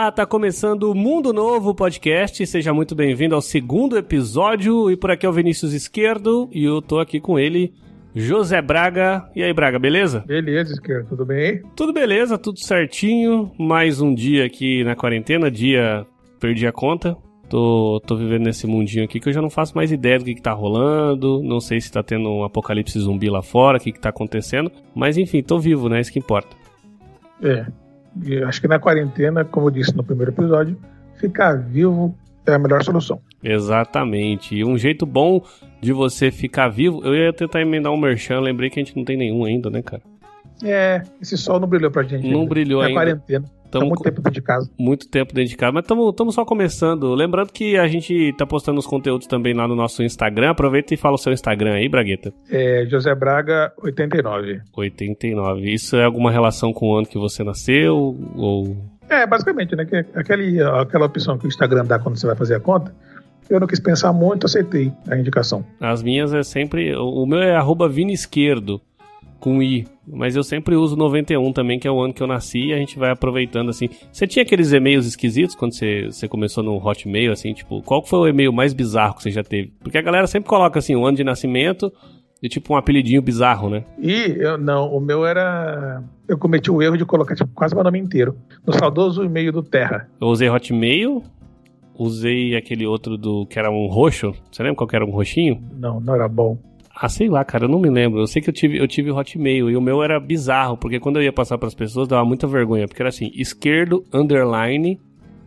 Olá, tá começando o Mundo Novo Podcast. Seja muito bem-vindo ao segundo episódio. E por aqui é o Vinícius Esquerdo e eu tô aqui com ele, José Braga. E aí, Braga, beleza? Beleza, Esquerdo, tudo bem? Tudo beleza, tudo certinho. Mais um dia aqui na quarentena, dia perdi a conta. Tô, tô vivendo nesse mundinho aqui que eu já não faço mais ideia do que, que tá rolando. Não sei se tá tendo um apocalipse zumbi lá fora, o que, que tá acontecendo. Mas enfim, tô vivo, né? Isso que importa. É. Acho que na quarentena, como eu disse no primeiro episódio, ficar vivo é a melhor solução. Exatamente. E um jeito bom de você ficar vivo, eu ia tentar emendar um merchan, lembrei que a gente não tem nenhum ainda, né, cara? É, esse sol não brilhou pra gente. Não ainda. brilhou na ainda. quarentena. Tá Tamo muito tempo dentro de casa. Muito tempo dentro de casa, mas estamos só começando. Lembrando que a gente tá postando os conteúdos também lá no nosso Instagram. Aproveita e fala o seu Instagram aí, Bragueta. É, José Braga, 89. 89. Isso é alguma relação com o ano que você nasceu? Ou. É, basicamente, né? Que aquele, aquela opção que o Instagram dá quando você vai fazer a conta. Eu não quis pensar muito, aceitei a indicação. As minhas é sempre. O o meu é arroba Vini Esquerdo, com I. Mas eu sempre uso 91 também, que é o ano que eu nasci, e a gente vai aproveitando assim. Você tinha aqueles e-mails esquisitos quando você, você começou no Hotmail, assim, tipo, qual foi o e-mail mais bizarro que você já teve? Porque a galera sempre coloca assim, o ano de nascimento e tipo um apelidinho bizarro, né? E eu não, o meu era. Eu cometi o erro de colocar tipo, quase meu nome inteiro. No saudoso e-mail do Terra. Eu usei Hotmail, usei aquele outro do que era um roxo. Você lembra qual que era um roxinho? Não, não era bom. Ah, sei lá, cara, eu não me lembro. Eu sei que eu tive, eu tive Hotmail e o meu era bizarro, porque quando eu ia passar pras pessoas dava muita vergonha, porque era assim, esquerdo, underline,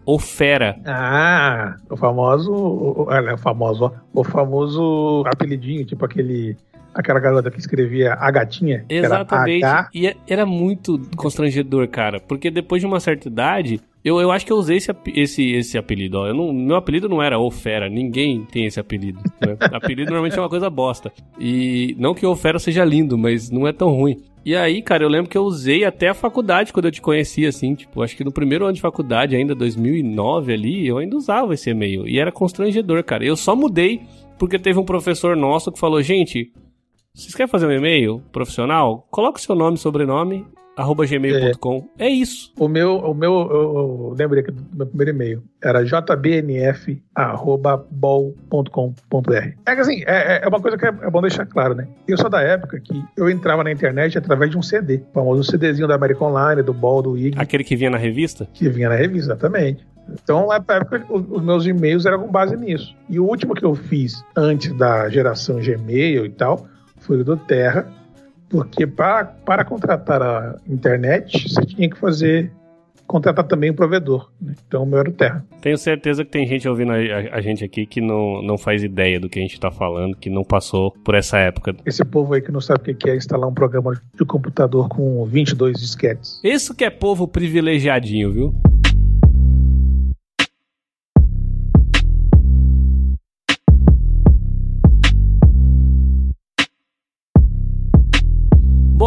ou fera. Ah, o famoso. O, o- famoso. O famoso apelidinho, tipo aquele. Aquela garota que escrevia a gatinha. que era Exatamente. H. E é- era muito constrangedor, cara, porque depois de uma certa idade, eu, eu acho que eu usei esse, esse, esse apelido, ó. Eu não, meu apelido não era O Fera, ninguém tem esse apelido. Né? apelido normalmente é uma coisa bosta. E não que O Fera seja lindo, mas não é tão ruim. E aí, cara, eu lembro que eu usei até a faculdade quando eu te conheci, assim, tipo, acho que no primeiro ano de faculdade, ainda 2009 ali, eu ainda usava esse e-mail. E era constrangedor, cara. Eu só mudei porque teve um professor nosso que falou, gente, vocês querem fazer um e-mail profissional? Coloca o seu nome e sobrenome, arroba gmail.com. É. isso. O meu, o meu, eu, eu lembrei aqui do meu primeiro e-mail. Era jbnf.bol.com.br. É que assim, é, é uma coisa que é, é bom deixar claro, né? Eu sou da época que eu entrava na internet através de um CD. O famoso CDzinho da American Online, do Ball, do IG, Aquele que vinha na revista? que vinha na revista, exatamente. Então, na época, os, os meus e-mails eram com base nisso. E o último que eu fiz antes da geração Gmail e tal foi o do Terra, porque para, para contratar a internet, você tinha que fazer contratar também o provedor. né? Então, o meu era o Terra. Tenho certeza que tem gente ouvindo a, a- a gente aqui que não, não faz ideia do que a gente tá falando, que não passou por essa época. Esse povo aí que não sabe o que que é instalar um programa de computador com 22 disquetes. Isso que é povo privilegiadinho, viu?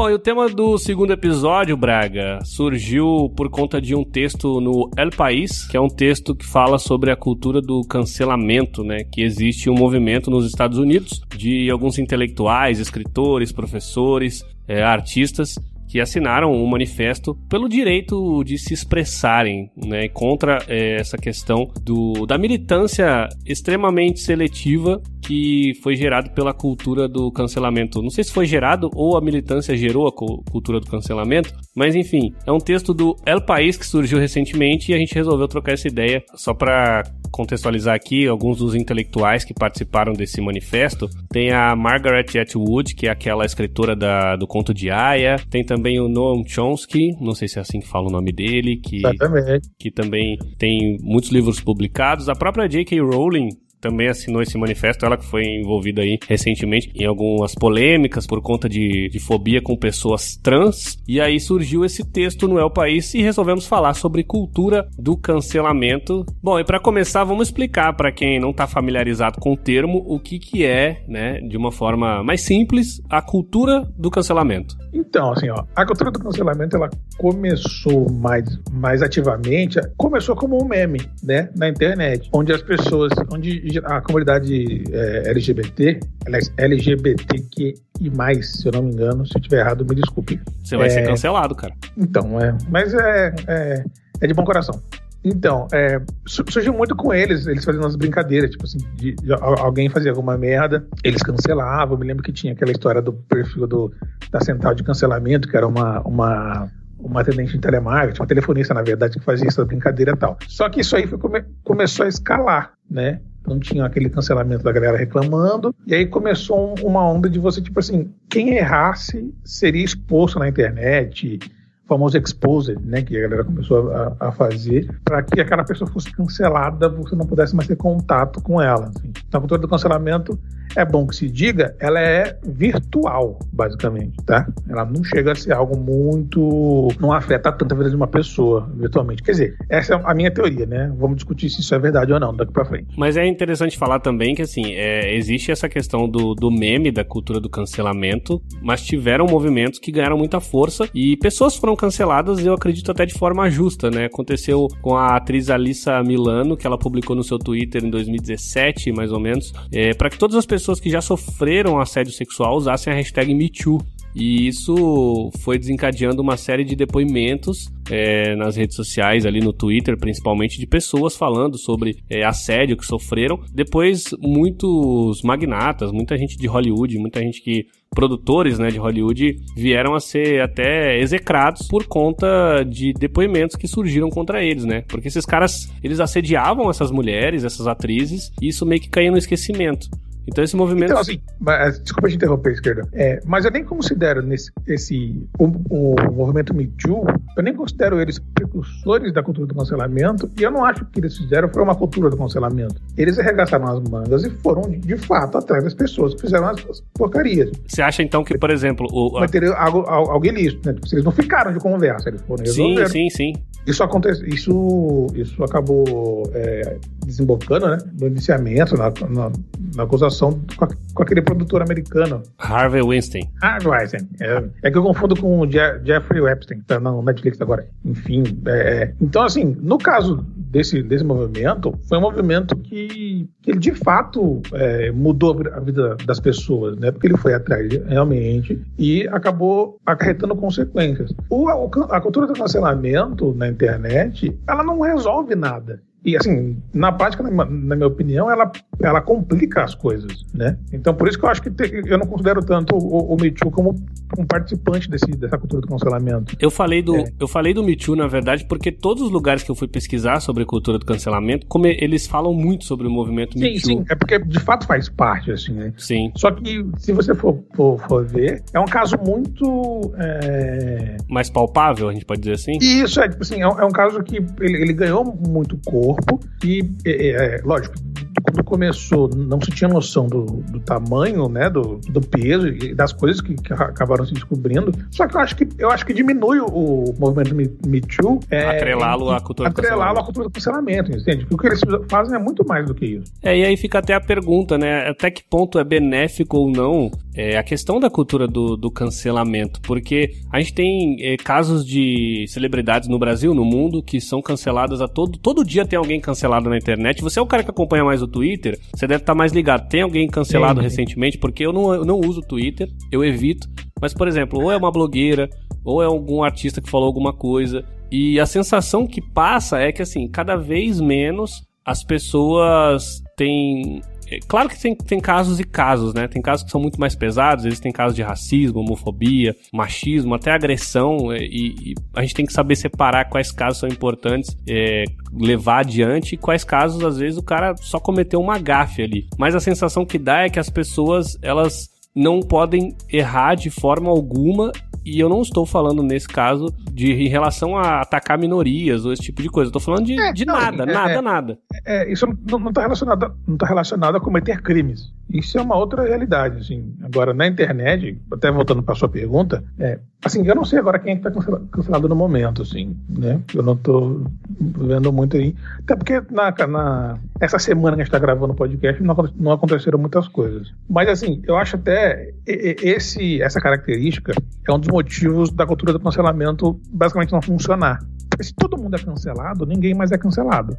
Bom, e o tema do segundo episódio, Braga, surgiu por conta de um texto no El País, que é um texto que fala sobre a cultura do cancelamento, né? Que existe um movimento nos Estados Unidos de alguns intelectuais, escritores, professores, eh, artistas que assinaram um manifesto pelo direito de se expressarem né, contra eh, essa questão do, da militância extremamente seletiva que foi gerado pela cultura do cancelamento. Não sei se foi gerado ou a militância gerou a cu- cultura do cancelamento, mas enfim, é um texto do El País que surgiu recentemente e a gente resolveu trocar essa ideia só para contextualizar aqui alguns dos intelectuais que participaram desse manifesto. Tem a Margaret Atwood, que é aquela escritora da, do conto de Aya. Tem também o Noam Chomsky, não sei se é assim que fala o nome dele, que Exatamente. que também tem muitos livros publicados. A própria J.K. Rowling também assinou esse manifesto, ela que foi envolvida aí recentemente em algumas polêmicas por conta de, de fobia com pessoas trans. E aí surgiu esse texto no El País e resolvemos falar sobre cultura do cancelamento. Bom, e para começar, vamos explicar para quem não está familiarizado com o termo o que, que é, né, de uma forma mais simples, a cultura do cancelamento. Então, assim, ó, a cultura do cancelamento ela começou mais, mais ativamente, começou como um meme, né, na internet, onde as pessoas, onde a comunidade é, LGBT, aliás, LGBTQI+, se eu não me engano, se eu estiver errado, me desculpe. Você vai É. ser cancelado, cara. Então, é, mas é, é, é de bom coração. Então, é, surgiu muito com eles, eles fazendo umas brincadeiras, tipo assim, de, de, alguém fazia alguma merda, eles cancelavam. Me lembro que tinha aquela história do perfil do, da central de cancelamento, que era uma, uma uma atendente de telemarketing, uma telefonista, na verdade, que fazia essa brincadeira e tal. Só que isso aí come, começou a escalar, né? Então tinha aquele cancelamento da galera reclamando, e aí começou uma onda de você, tipo assim, quem errasse seria exposto na internet, famoso exposed, né, que a galera começou a, a fazer, para que aquela pessoa fosse cancelada, você não pudesse mais ter contato com ela. Assim. Então, a cultura do cancelamento é bom que se diga, ela é virtual, basicamente, tá? Ela não chega a ser algo muito. não afeta tanto a vida de uma pessoa, virtualmente. Quer dizer, essa é a minha teoria, né? Vamos discutir se isso é verdade ou não daqui pra frente. Mas é interessante falar também que, assim, é, existe essa questão do, do meme, da cultura do cancelamento, mas tiveram movimentos que ganharam muita força e pessoas foram canceladas, eu acredito até de forma justa, né? Aconteceu com a atriz Alissa Milano, que ela publicou no seu Twitter em 2017, mais ou menos, é, para que todas as pessoas que já sofreram assédio sexual usassem a hashtag MeToo. E isso foi desencadeando uma série de depoimentos é, nas redes sociais, ali no Twitter, principalmente, de pessoas falando sobre é, assédio que sofreram. Depois, muitos magnatas, muita gente de Hollywood, muita gente que. Produtores né, de Hollywood vieram a ser até execrados por conta de depoimentos que surgiram contra eles, né? Porque esses caras, eles assediavam essas mulheres, essas atrizes, e isso meio que caía no esquecimento. Então esse movimento. Então, assim, mas, desculpa te interromper, esquerda. É, mas eu nem considero nesse, esse, o, o, movimento Me Too, eu nem considero eles precursores da cultura do cancelamento, e eu não acho que o que eles fizeram foi uma cultura do cancelamento. Eles arregaçaram as mangas e foram, de fato, atrás das pessoas que fizeram as, as porcarias. Você acha, então, que, por exemplo. O, Mas teria algo, algo ilícito, né? Tipo, eles não ficaram de conversa, eles foram resolveram. Sim, sim, sim. Isso, acontece, isso, isso acabou é, desembocando né, no iniciamento, na, na, na acusação com, a, com, aquele produtor americano. Harvey Weinstein. Harvey Weinstein. É, é que eu confundo com o Je Jeffrey Epstein, que tá na Netflix agora. Enfim, é, é, então assim, no caso desse, desse movimento, foi um movimento que, que ele de fato é, mudou a vida das pessoas, né? Porque ele foi atrás realmente e acabou acarretando consequências. O, a, a cultura do cancelamento na internet, ela não resolve nada. E, assim, na prática, na, na, minha opinião, ela, ela complica as coisas, né? Então, por isso que eu acho que te, eu não considero tanto o, o Me Too como um participante desse, dessa cultura do cancelamento. Eu falei do, é. eu falei do Me Too, na verdade, porque todos os lugares que eu fui pesquisar sobre cultura do cancelamento, como eles falam muito sobre o movimento sim, Me Too. Sim, é porque de fato faz parte, assim, né? Sim. Só que, se você for, for, for ver, é um caso muito... É... Mais palpável, a gente pode dizer assim? Isso, é, tipo assim, é um, é um caso que ele, ele ganhou muito corpo, corpo e, é, é, lógico, quando começou, não se tinha noção do, do tamanho, né, do, do, peso e das coisas que, que, acabaram se descobrindo. Só que eu acho que eu acho que diminui o, o movimento Me, Me Too. É, atrelá-lo à cultura atrelá-lo à cultura do cancelamento, entende? Porque o que eles fazem é muito mais do que isso. É, e aí fica até a pergunta, né? Até que ponto é benéfico ou não é, a questão da cultura do, do cancelamento? Porque a gente tem é, casos de celebridades no Brasil, no mundo, que são canceladas a todo. Todo dia tem alguém cancelado na internet. Você é o cara que acompanha mais o Twitter, você deve estar tá mais ligado. Tem alguém cancelado recentemente? Porque eu não, eu não uso o Twitter, eu evito. Mas, por exemplo, ou é uma blogueira, ou é algum artista que falou alguma coisa. E a sensação que passa é que, assim, cada vez menos as pessoas têm é, claro que tem, tem casos e casos, né? Tem casos que são muito mais pesados, existem casos de racismo, homofobia, machismo, até agressão, é, e, e a gente tem que saber separar quais casos são importantes é, levar adiante e quais casos, às vezes, o cara só cometeu uma gafe ali. Mas a sensação que dá é que as pessoas, elas não podem errar de forma alguma e eu não estou falando nesse caso de em relação a atacar minorias ou esse tipo de coisa. Eu tô falando de, é, de não, nada, é, nada, é, nada. É, isso não está relacionado, não tá relacionado a cometer crimes. Isso é uma outra realidade, assim. Agora, na internet, até voltando para sua pergunta, é, assim, eu não sei agora quem é está cancelado no momento, assim, né? Eu não estou vendo muito aí. Até porque na, na essa semana que a gente está gravando o podcast não, não aconteceram muitas coisas. Mas, assim, eu acho até esse, essa característica é um dos motivos da cultura do cancelamento basicamente não funcionar. Se todo mundo é cancelado, ninguém mais é cancelado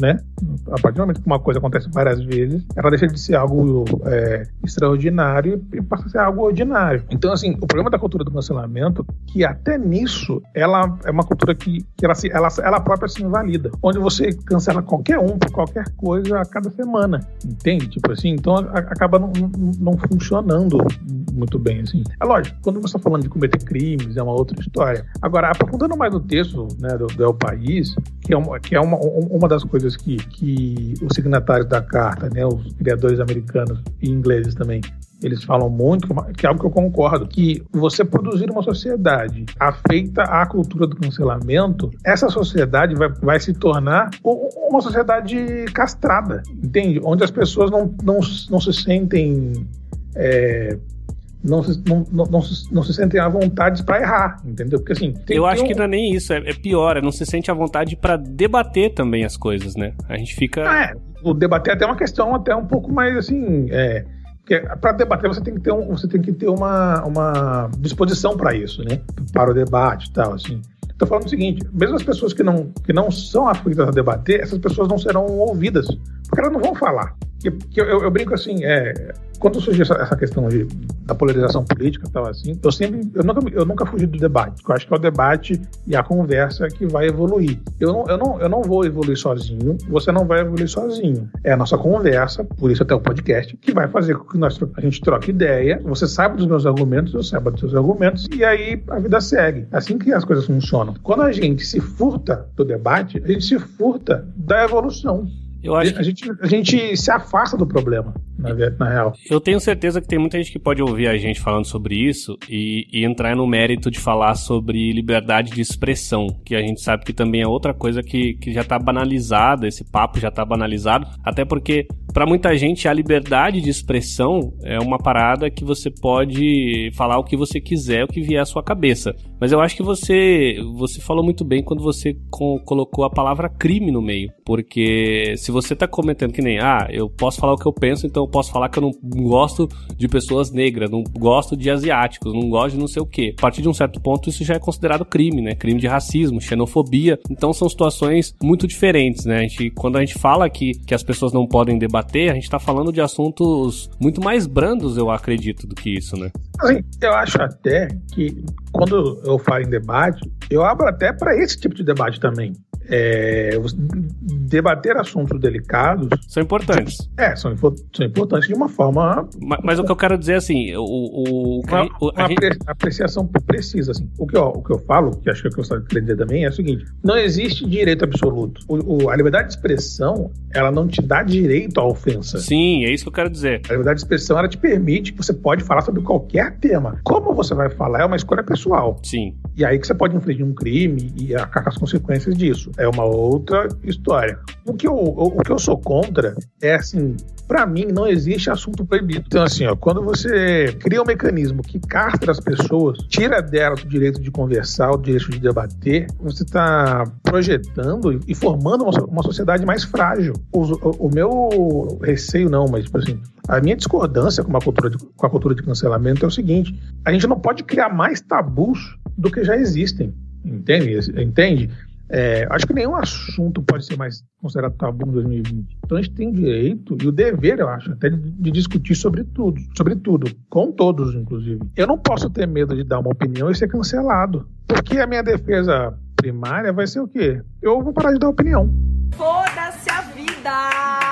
né? A partir do momento que uma coisa acontece várias vezes, ela deixa de ser algo é, extraordinário e passa a ser algo ordinário. Então, assim, o problema da cultura do cancelamento, que até nisso, ela é uma cultura que, que ela, se, ela, ela própria se invalida. Onde você cancela qualquer um por qualquer coisa a cada semana, entende? Tipo assim, então a, acaba não, não, funcionando muito bem, assim. É lógico, quando você está falando de cometer crimes, é uma outra história. Agora, aprofundando mais no texto né, do, do El País, que é uma, que é uma, uma das coisas que, que os signatários da carta, né, os criadores americanos e ingleses também, eles falam muito, que é algo que eu concordo, que você produzir uma sociedade afeita à cultura do cancelamento, essa sociedade vai, vai se tornar uma sociedade castrada, entende? Onde as pessoas não, não, não se sentem é, não se, não, não, não, se, não se sentem à vontade para errar, entendeu? Porque assim. Eu acho um... que não é nem isso, é, é pior, é não se sente à vontade para debater também as coisas, né? A gente fica. é, o debater é até uma questão até um pouco mais assim. É, para debater você tem que ter, um, você tem que ter uma, uma disposição para isso, né? Para o debate e tal, assim. Estou falando o seguinte: mesmo as pessoas que não, que não são aflitas a debater, essas pessoas não serão ouvidas, elas não vão falar. Que eu, eu, brinco assim, é, quando surgiu essa, essa questão de, da polarização política tal assim, eu sempre, eu nunca, eu nunca fugi do debate. Eu acho que é o debate e a conversa que vai evoluir. Eu não, eu não, eu não vou evoluir sozinho, você não vai evoluir sozinho. É a nossa conversa, por isso até o podcast, que vai fazer com que nós, a gente troque ideia, você saiba dos meus argumentos, eu saiba dos seus argumentos, e aí a vida segue. É assim que as coisas funcionam. Quando a gente se furta do debate, a gente se furta da evolução. Eu acho que... a, gente, a gente se afasta do problema, na, na, real. Eu tenho certeza que tem muita gente que pode ouvir a gente falando sobre isso e, e, entrar no mérito de falar sobre liberdade de expressão, que a gente sabe que também é outra coisa que, que já está banalizada, esse papo já está banalizado, até porque para muita gente a liberdade de expressão é uma parada que você pode falar o que você quiser, o que vier à sua cabeça. Mas eu acho que você você falou muito bem quando você co colocou a palavra crime no meio, porque se você tá comentando que nem, ah, eu posso falar o que eu penso, então eu posso falar que eu não gosto de pessoas negras, não gosto de asiáticos, não gosto de não sei o quê. A partir de um certo ponto, isso já é considerado crime, né? Crime de racismo, xenofobia. Então são situações muito diferentes, né? A gente, quando a gente fala que, que as pessoas não podem debater, a gente tá falando de assuntos muito mais brandos, eu acredito, do que isso, né? Eu acho até que quando eu falo em debate, eu abro até para esse tipo de debate também é, debater assuntos delicados. São importantes. É, são, são importantes de uma forma. Mas, mas, o que eu quero dizer assim, o. o, uma, o a uma gente... apreciação precisa. Assim. O, que eu, o que eu falo, que acho que é o que eu estava querendo dizer também, é o seguinte: não existe direito absoluto. O, a liberdade de expressão, ela não te dá direito à ofensa. Sim, é isso que eu quero dizer. A liberdade de expressão, ela te permite que você pode falar sobre qualquer tema. Como você vai falar é uma escolha pessoal. Sim. E aí que você pode infligir um crime e acabar as consequências disso é uma outra história. O que eu, o, que eu sou contra é assim, para mim não existe assunto proibido. Então assim, ó, quando você cria um mecanismo que castra as pessoas, tira delas o direito de conversar, o direito de debater, você está projetando e formando uma, uma sociedade mais frágil. O, o, o, meu receio não, mas tipo assim, a minha discordância com a, cultura de, com a cultura de cancelamento é o seguinte: a gente não pode criar mais tabus do que já existem. Entende? Entende? É, acho que nenhum assunto pode ser mais considerado tabu em 2020. Então a gente tem direito e o dever, eu acho, até de, de, discutir sobre tudo, sobre tudo, com todos, inclusive. Eu não posso ter medo de dar uma opinião e ser cancelado, porque a minha defesa primária vai ser o quê? Eu vou parar de dar opinião. Foda-se a vida!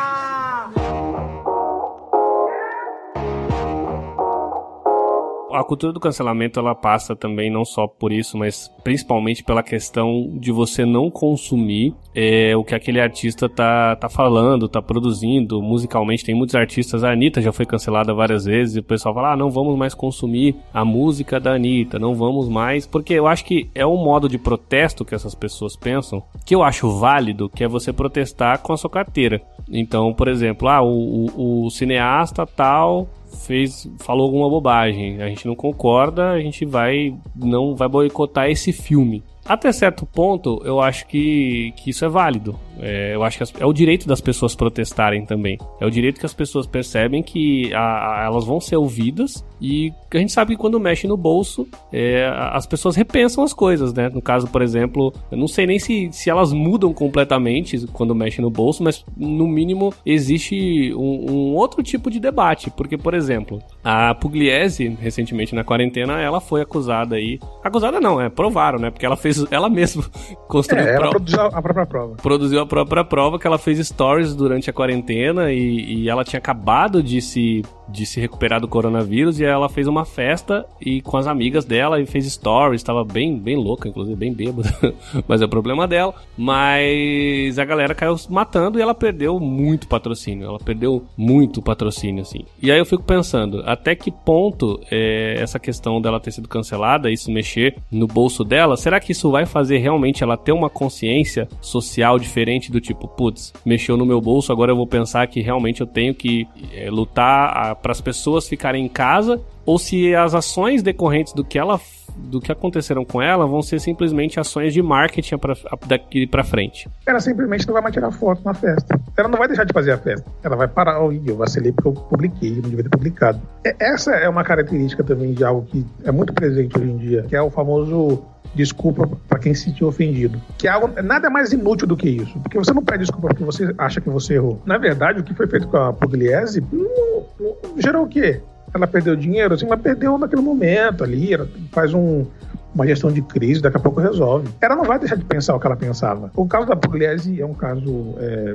A cultura do cancelamento ela passa também não só por isso, mas principalmente pela questão de você não consumir é, o que aquele artista tá, tá falando, tá produzindo musicalmente. Tem muitos artistas, a Anitta já foi cancelada várias vezes e o pessoal fala: ah, não vamos mais consumir a música da Anitta, não vamos mais, porque eu acho que é um modo de protesto que essas pessoas pensam, que eu acho válido, que é você protestar com a sua carteira. Então, por exemplo, ah, o, o, o cineasta tal fez falou alguma bobagem, a gente não concorda, a gente vai não vai boicotar esse filme. Até certo ponto, eu acho que, que isso é válido. É, eu acho que as, é o direito das pessoas protestarem também. É o direito que as pessoas percebem que a, a, elas vão ser ouvidas e a gente sabe que quando mexe no bolso, é, as pessoas repensam as coisas, né? No caso, por exemplo, eu não sei nem se, se elas mudam completamente quando mexem no bolso, mas no mínimo existe um, um outro tipo de debate. Porque, por exemplo, a Pugliese, recentemente na quarentena, ela foi acusada aí. Acusada não, é provaram, né? Porque ela fez, ela mesma construiu. É, ela produziu a própria prova. Produziu a própria prova que ela fez stories durante a quarentena e, e ela tinha acabado de se de se recuperar do coronavírus e ela fez uma festa e com as amigas dela e fez stories, estava bem, bem louca, inclusive bem bêbada, mas é o problema dela. Mas a galera caiu matando e ela perdeu muito patrocínio, ela perdeu muito patrocínio, assim. E aí eu fico pensando, até que ponto é, essa questão dela ter sido cancelada, isso mexer no bolso dela, será que isso vai fazer realmente ela ter uma consciência social diferente do tipo, putz, mexeu no meu bolso, agora eu vou pensar que realmente eu tenho que é, lutar para as pessoas ficarem em casa ou se as ações decorrentes do que ela do que aconteceram com ela vão ser simplesmente ações de marketing pra, daqui para frente. Ela simplesmente não vai mais tirar foto na festa. Ela não vai deixar de fazer a festa. Ela vai parar. Oh, eu vacilei porque eu publiquei, não devia ter publicado. Essa é uma característica também de algo que é muito presente hoje em dia, que é o famoso desculpa para quem se sentiu ofendido. Que é algo, nada mais inútil do que isso. Porque você não pede desculpa porque você acha que você errou. Na verdade, o que foi feito com a Pugliese não, não, gerou o quê? Ela perdeu dinheiro, assim, mas perdeu naquele momento ali. Faz um, uma gestão de crise, daqui a pouco resolve. Ela não vai deixar de pensar o que ela pensava. O caso da Pugliese é um caso é,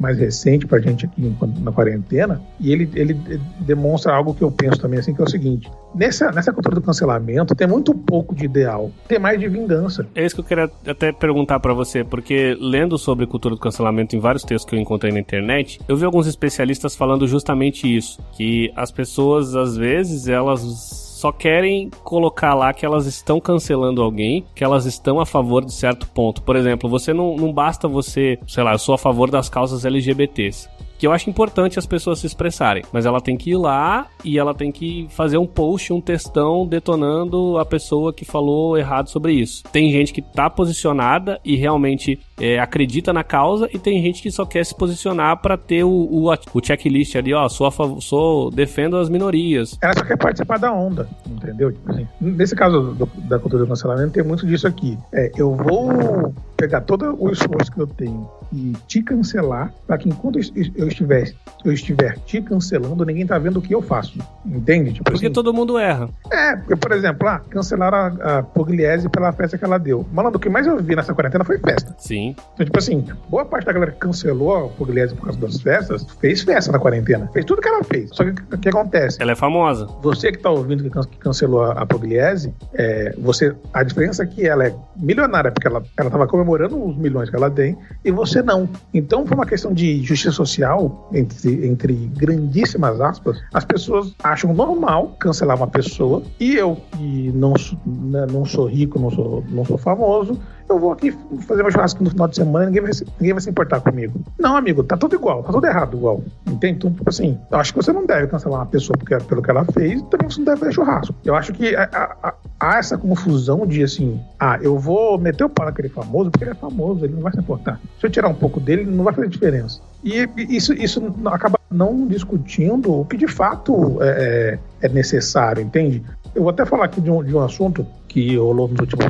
mais recente pra gente aqui na quarentena, e ele, ele demonstra algo que eu penso também, assim, que é o seguinte: nessa, nessa cultura do cancelamento tem muito pouco de ideal, tem mais de vingança. É isso que eu queria até perguntar para você, porque lendo sobre cultura do cancelamento em vários textos que eu encontrei na internet, eu vi alguns especialistas falando justamente isso, que as pessoas às vezes elas só querem colocar lá que elas estão cancelando alguém, que elas estão a favor de certo ponto. Por exemplo, você não, não basta você, sei lá, eu sou a favor das causas LGBTs que eu acho importante as pessoas se expressarem. Mas ela tem que ir lá e ela tem que fazer um post, um textão detonando a pessoa que falou errado sobre isso. Tem gente que tá posicionada e realmente é, acredita na causa e tem gente que só quer se posicionar para ter o, o, o, checklist ali, ó, sou, favor, sou defendo as minorias. Ela só quer participar da onda, entendeu? Tipo assim, nesse caso do, da cultura do cancelamento tem muito disso aqui. É, eu vou pegar todo o esforço que eu tenho e te cancelar para que enquanto eu estiver, eu estiver te cancelando, ninguém tá vendo o que eu faço. Entende? Tipo porque assim, todo mundo erra. É, porque, por exemplo, ah, cancelaram a, a Pugliese pela festa que ela deu. Malandro, o que mais eu vi nessa quarentena foi festa. Sim. Então, tipo assim, boa parte da galera que cancelou a Pugliese por causa das festas, fez festa na quarentena. Fez tudo que ela fez. Só que o que acontece? Ela é famosa. Você que tá ouvindo que cancelou a, a Pugliese, é, você, a diferença é que ela é milionária, porque ela, ela tava comemorando os milhões que ela tem, e você não. Então, por uma questão de justiça social, entre, entre grandíssimas aspas, as pessoas acham normal cancelar uma pessoa, e eu, que não, né, não sou rico, não sou, não sou famoso, eu vou aqui fazer meu churrasco no final de semana e ninguém vai, ninguém vai se importar comigo. Não, amigo, tá tudo igual, tá tudo errado igual. Entende? Então, tipo assim, eu acho que você não deve cancelar uma pessoa porque, pelo que ela fez, também você não deve fazer churrasco. Eu acho que há, há essa confusão de assim, ah, eu vou meter o pau naquele famoso porque ele é famoso, ele não vai se importar. Se eu tirar um pouco dele, não vai fazer diferença. E isso, isso acaba não discutindo o que de fato é, é, é necessário, entende? Eu vou até falar aqui de um, de um assunto que rolou nos últimos,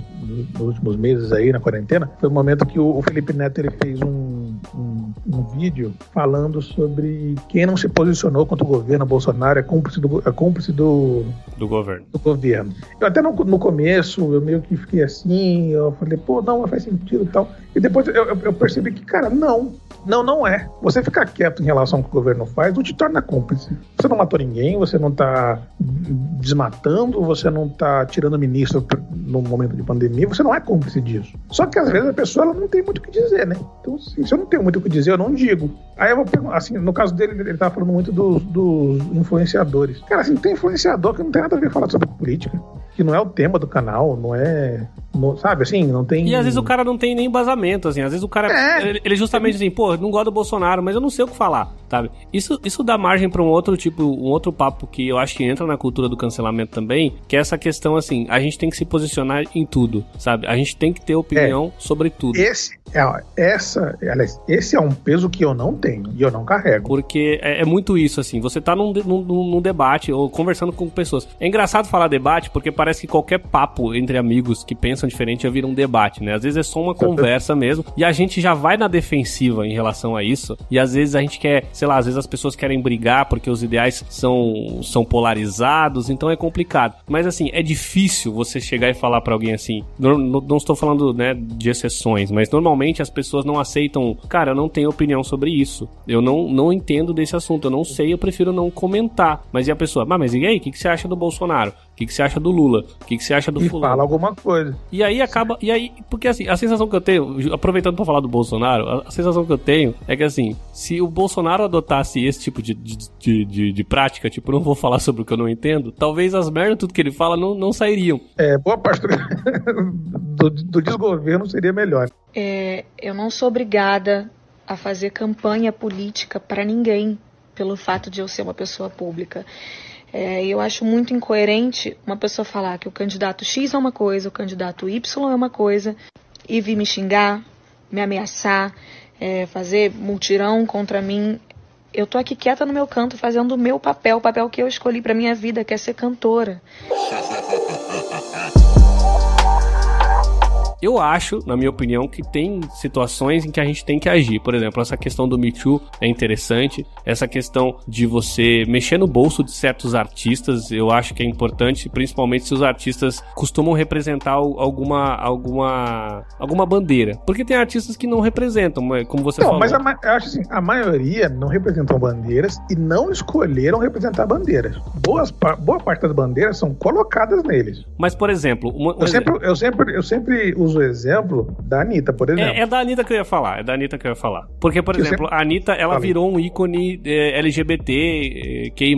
nos últimos meses aí na quarentena. Foi o momento que o, Felipe Neto ele fez um, um, um, vídeo falando sobre quem não se posicionou contra o governo Bolsonaro é cúmplice do, é cúmplice do, do governo. Do governo. Eu até no, no começo, eu meio que fiquei assim, eu falei, pô, não, faz sentido e tal. E depois eu, eu percebi que, cara, não, não, não é. Você ficar quieto em relação ao que o governo faz não te torna cúmplice. Você não matou ninguém, você não tá desmatando, você não tá tirando ministro no momento de pandemia, você não é cúmplice disso. Só que às vezes a pessoa ela não tem muito o que dizer, né? Então, assim, se eu não tenho muito o que dizer, eu não digo. Aí eu vou perguntar, assim, no caso dele, ele tava falando muito dos, dos influenciadores. Cara, assim, tem influenciador que não tem nada a ver falar sobre política, que não é o tema do canal, não é sabe assim, não tem. E às vezes o cara não tem nem embasamento, assim. Às vezes o cara. É. Ele, justamente assim, pô, não gosto do Bolsonaro, mas eu não sei o que falar, sabe? Isso, isso dá margem para um outro tipo, um outro papo que eu acho que entra na cultura do cancelamento também, que é essa questão assim, a gente tem que se posicionar em tudo, sabe? A gente tem que ter opinião é. sobre tudo. Esse, é, essa, aliás, esse é um peso que eu não tenho e eu não carrego. Porque é, é muito isso, assim, você tá num, num, num, debate ou conversando com pessoas. É engraçado falar debate porque parece que qualquer papo entre amigos que pensam diferente já vira um debate, né? Às vezes é só uma conversa mesmo e a gente já vai na defensiva em relação a isso e às vezes a gente quer, sei lá, às vezes as pessoas querem brigar porque os ideais são, são polarizados, então é complicado. Mas assim, é difícil você chegar e falar para alguém assim, não, não, estou falando, né, de exceções, mas normalmente as pessoas não aceitam, cara, eu não tenho opinião sobre isso. Eu não, não entendo desse assunto, eu não sei, eu prefiro não comentar. Mas e a pessoa, ah, mas e aí, o que, que você acha do Bolsonaro? O que, que você acha do Lula? O que, que você acha do e fulano? fala alguma coisa. E aí acaba. E aí, porque assim, a sensação que eu tenho, aproveitando pra falar do Bolsonaro, a, a sensação que eu tenho é que assim, se o Bolsonaro adotasse esse tipo de, de, de, de, de prática, tipo, não vou falar sobre o que eu não entendo, talvez as merdas, tudo que ele fala, não, não sairiam. É, boa parte do, do desgoverno seria melhor. É, eu não sou obrigada a fazer campanha política para ninguém pelo fato de eu ser uma pessoa pública. É, eu acho muito incoerente uma pessoa falar que o candidato X é uma coisa, o candidato Y é uma coisa, e vir me xingar, me ameaçar, é, fazer multirão contra mim. Eu tô aqui quieta no meu canto fazendo o meu papel, o papel que eu escolhi para minha vida, que é ser cantora. Eu acho, na minha opinião, que tem situações em que a gente tem que agir. Por exemplo, essa questão do Me Too é interessante. Essa questão de você mexer no bolso de certos artistas, eu acho que é importante, principalmente se os artistas costumam representar alguma alguma alguma bandeira. Porque tem artistas que não representam, como você não, falou. Mas a, eu acho assim, a maioria não representam bandeiras e não escolheram representar bandeiras. Boas, boa parte das bandeiras são colocadas neles. Mas, por exemplo... Uma, eu, sempre, eu, sempre, eu sempre uso o exemplo da Anitta, por exemplo. É, é, da Anitta que eu ia falar, é da Anitta que eu ia falar. Porque, por exemplo, sempre... a Anitta, ela Falei. virou um ícone é, LGBT, é, QI+,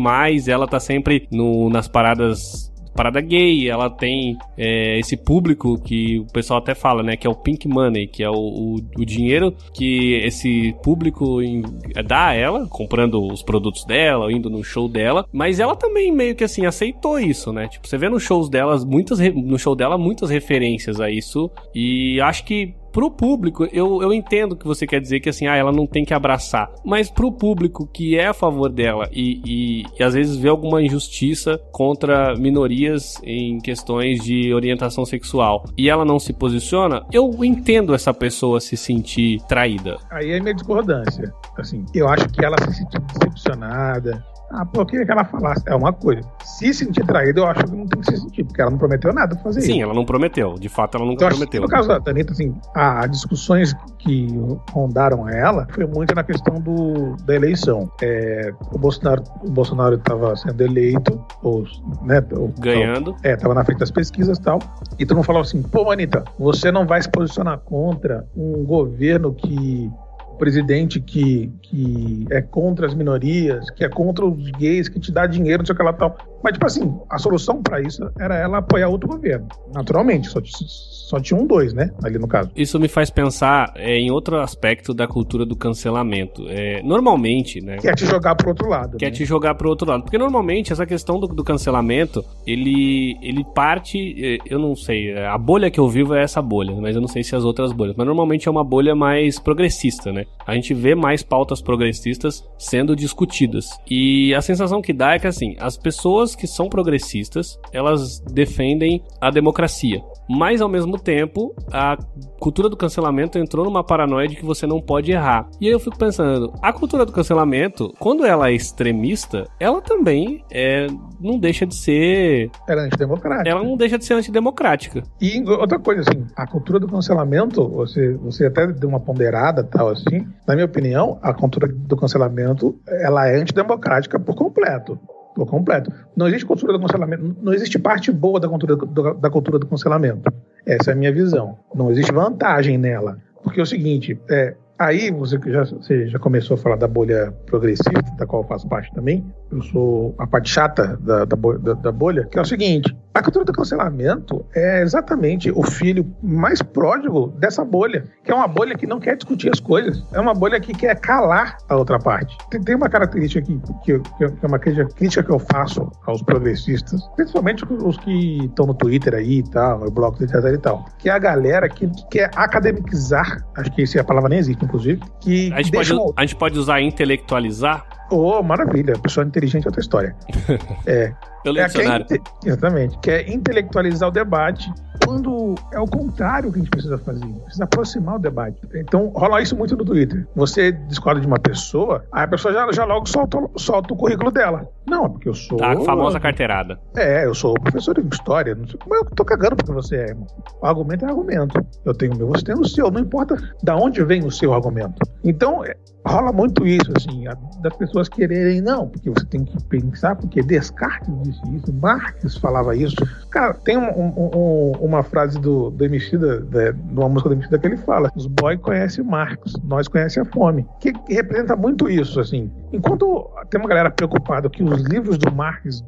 ela tá sempre no, nas paradas parada gay, ela tem é, esse público que o pessoal até fala, né? Que é o pink money, que é o, o, o dinheiro que esse público em, dá a ela, comprando os produtos dela, indo no show dela. Mas ela também meio que assim aceitou isso, né? Tipo, você vê nos shows delas, muitas no show dela, muitas referências a isso. E acho que pro público, eu, eu entendo que você quer dizer que assim, ah, ela não tem que abraçar. Mas pro público que é a favor dela e, e, e às vezes vê alguma injustiça contra minorias em questões de orientação sexual e ela não se posiciona, eu entendo essa pessoa se sentir traída. Aí é minha discordância. Assim, eu acho que ela se sentiu decepcionada, ah, por que ela falasse? É uma coisa. Se sentir traída, eu acho que não tem que se sentir, porque ela não prometeu nada pra fazer Sim, isso. Sim, ela não prometeu. De fato, ela nunca então, prometeu. No caso da Anitta, assim, as discussões que rondaram ela foi muito na questão do, da eleição. É, o Bolsonaro o Bolsonaro estava sendo eleito, ou, né, ou, ganhando. é, estava na frente das pesquisas e tal. E todo mundo falou assim: pô, Anitta, você não vai se posicionar contra um governo que presidente que, que é contra as minorias, que é contra os gays, que te dá dinheiro, não sei o que lá tal. Mas, tipo assim, a solução para isso era ela apoiar outro governo. Naturalmente, só, só tinha um dois, né? Ali no caso. Isso me faz pensar é, em outro aspecto da cultura do cancelamento. É, normalmente, né? Quer te jogar pro outro lado. Quer né? te jogar pro outro lado. Porque normalmente essa questão do, do cancelamento, ele, ele parte. É, eu não sei, a bolha que eu vivo é essa bolha, mas eu não sei se as outras bolhas. Mas normalmente é uma bolha mais progressista, né? A gente vê mais pautas progressistas sendo discutidas. E a sensação que dá é que, assim, as pessoas pessoas que são progressistas, elas defendem a democracia. Mas ao mesmo tempo, a cultura do cancelamento entrou numa paranoia de que você não pode errar. E aí eu fico pensando, a cultura do cancelamento, quando ela é extremista, ela também é, não deixa de ser. Ela é antidemocrática. Ela não deixa de ser antidemocrática. E outra coisa, assim, a cultura do cancelamento, você, você até deu uma ponderada tal, assim. Na minha opinião, a cultura do cancelamento ela é antidemocrática por completo por completo. Não existe cultura do cancelamento, não existe parte boa da cultura do, da cultura do cancelamento. Essa é a minha visão. Não existe vantagem nela. Porque é o seguinte, é, aí você já, você já começou a falar da bolha progressista, da qual eu faço parte também. Eu sou a parte chata da, da, da bolha, que é o seguinte: A cultura do cancelamento é exatamente o filho mais pródigo dessa bolha, que é uma bolha que não quer discutir as coisas, é uma bolha que quer calar a outra parte. Tem, uma característica aqui, que, que, que é uma crítica que eu faço aos progressistas, principalmente os que estão no Twitter aí e tal, no blog, etc e tal, que é a galera que, que quer academicizar, acho que essa palavra nem existe, inclusive, que a gente, pode, a gente pode usar intelectualizar? Oh, maravilha. Pessoa inteligente é outra história. é. Pelo é, dicionário. Quer, exatamente. Quer intelectualizar o debate quando é o contrário que a gente precisa fazer. Precisa aproximar o debate. Então, rola isso muito no Twitter. Você discorda de uma pessoa, aí a pessoa já, já logo solta, solta o currículo dela. Não, é porque eu sou. A famosa carteirada. É, eu sou professor de história. Não sei como eu tô cagando porque você é, irmão. O argumento é argumento. Eu tenho o meu, você tem o seu. Não importa da onde vem o seu argumento. Então, é, rola muito isso, assim, das pessoas quererem, não, porque você tem que pensar, porque Descartes disse isso, Marx falava isso. Cara, tem um, um, uma frase do, do Emicida, de, uma música do Emicida que ele fala, os boys conhecem Marx, nós conhecemos a fome, que, que representa muito isso, assim. Enquanto tem uma galera preocupada que os livros do Marx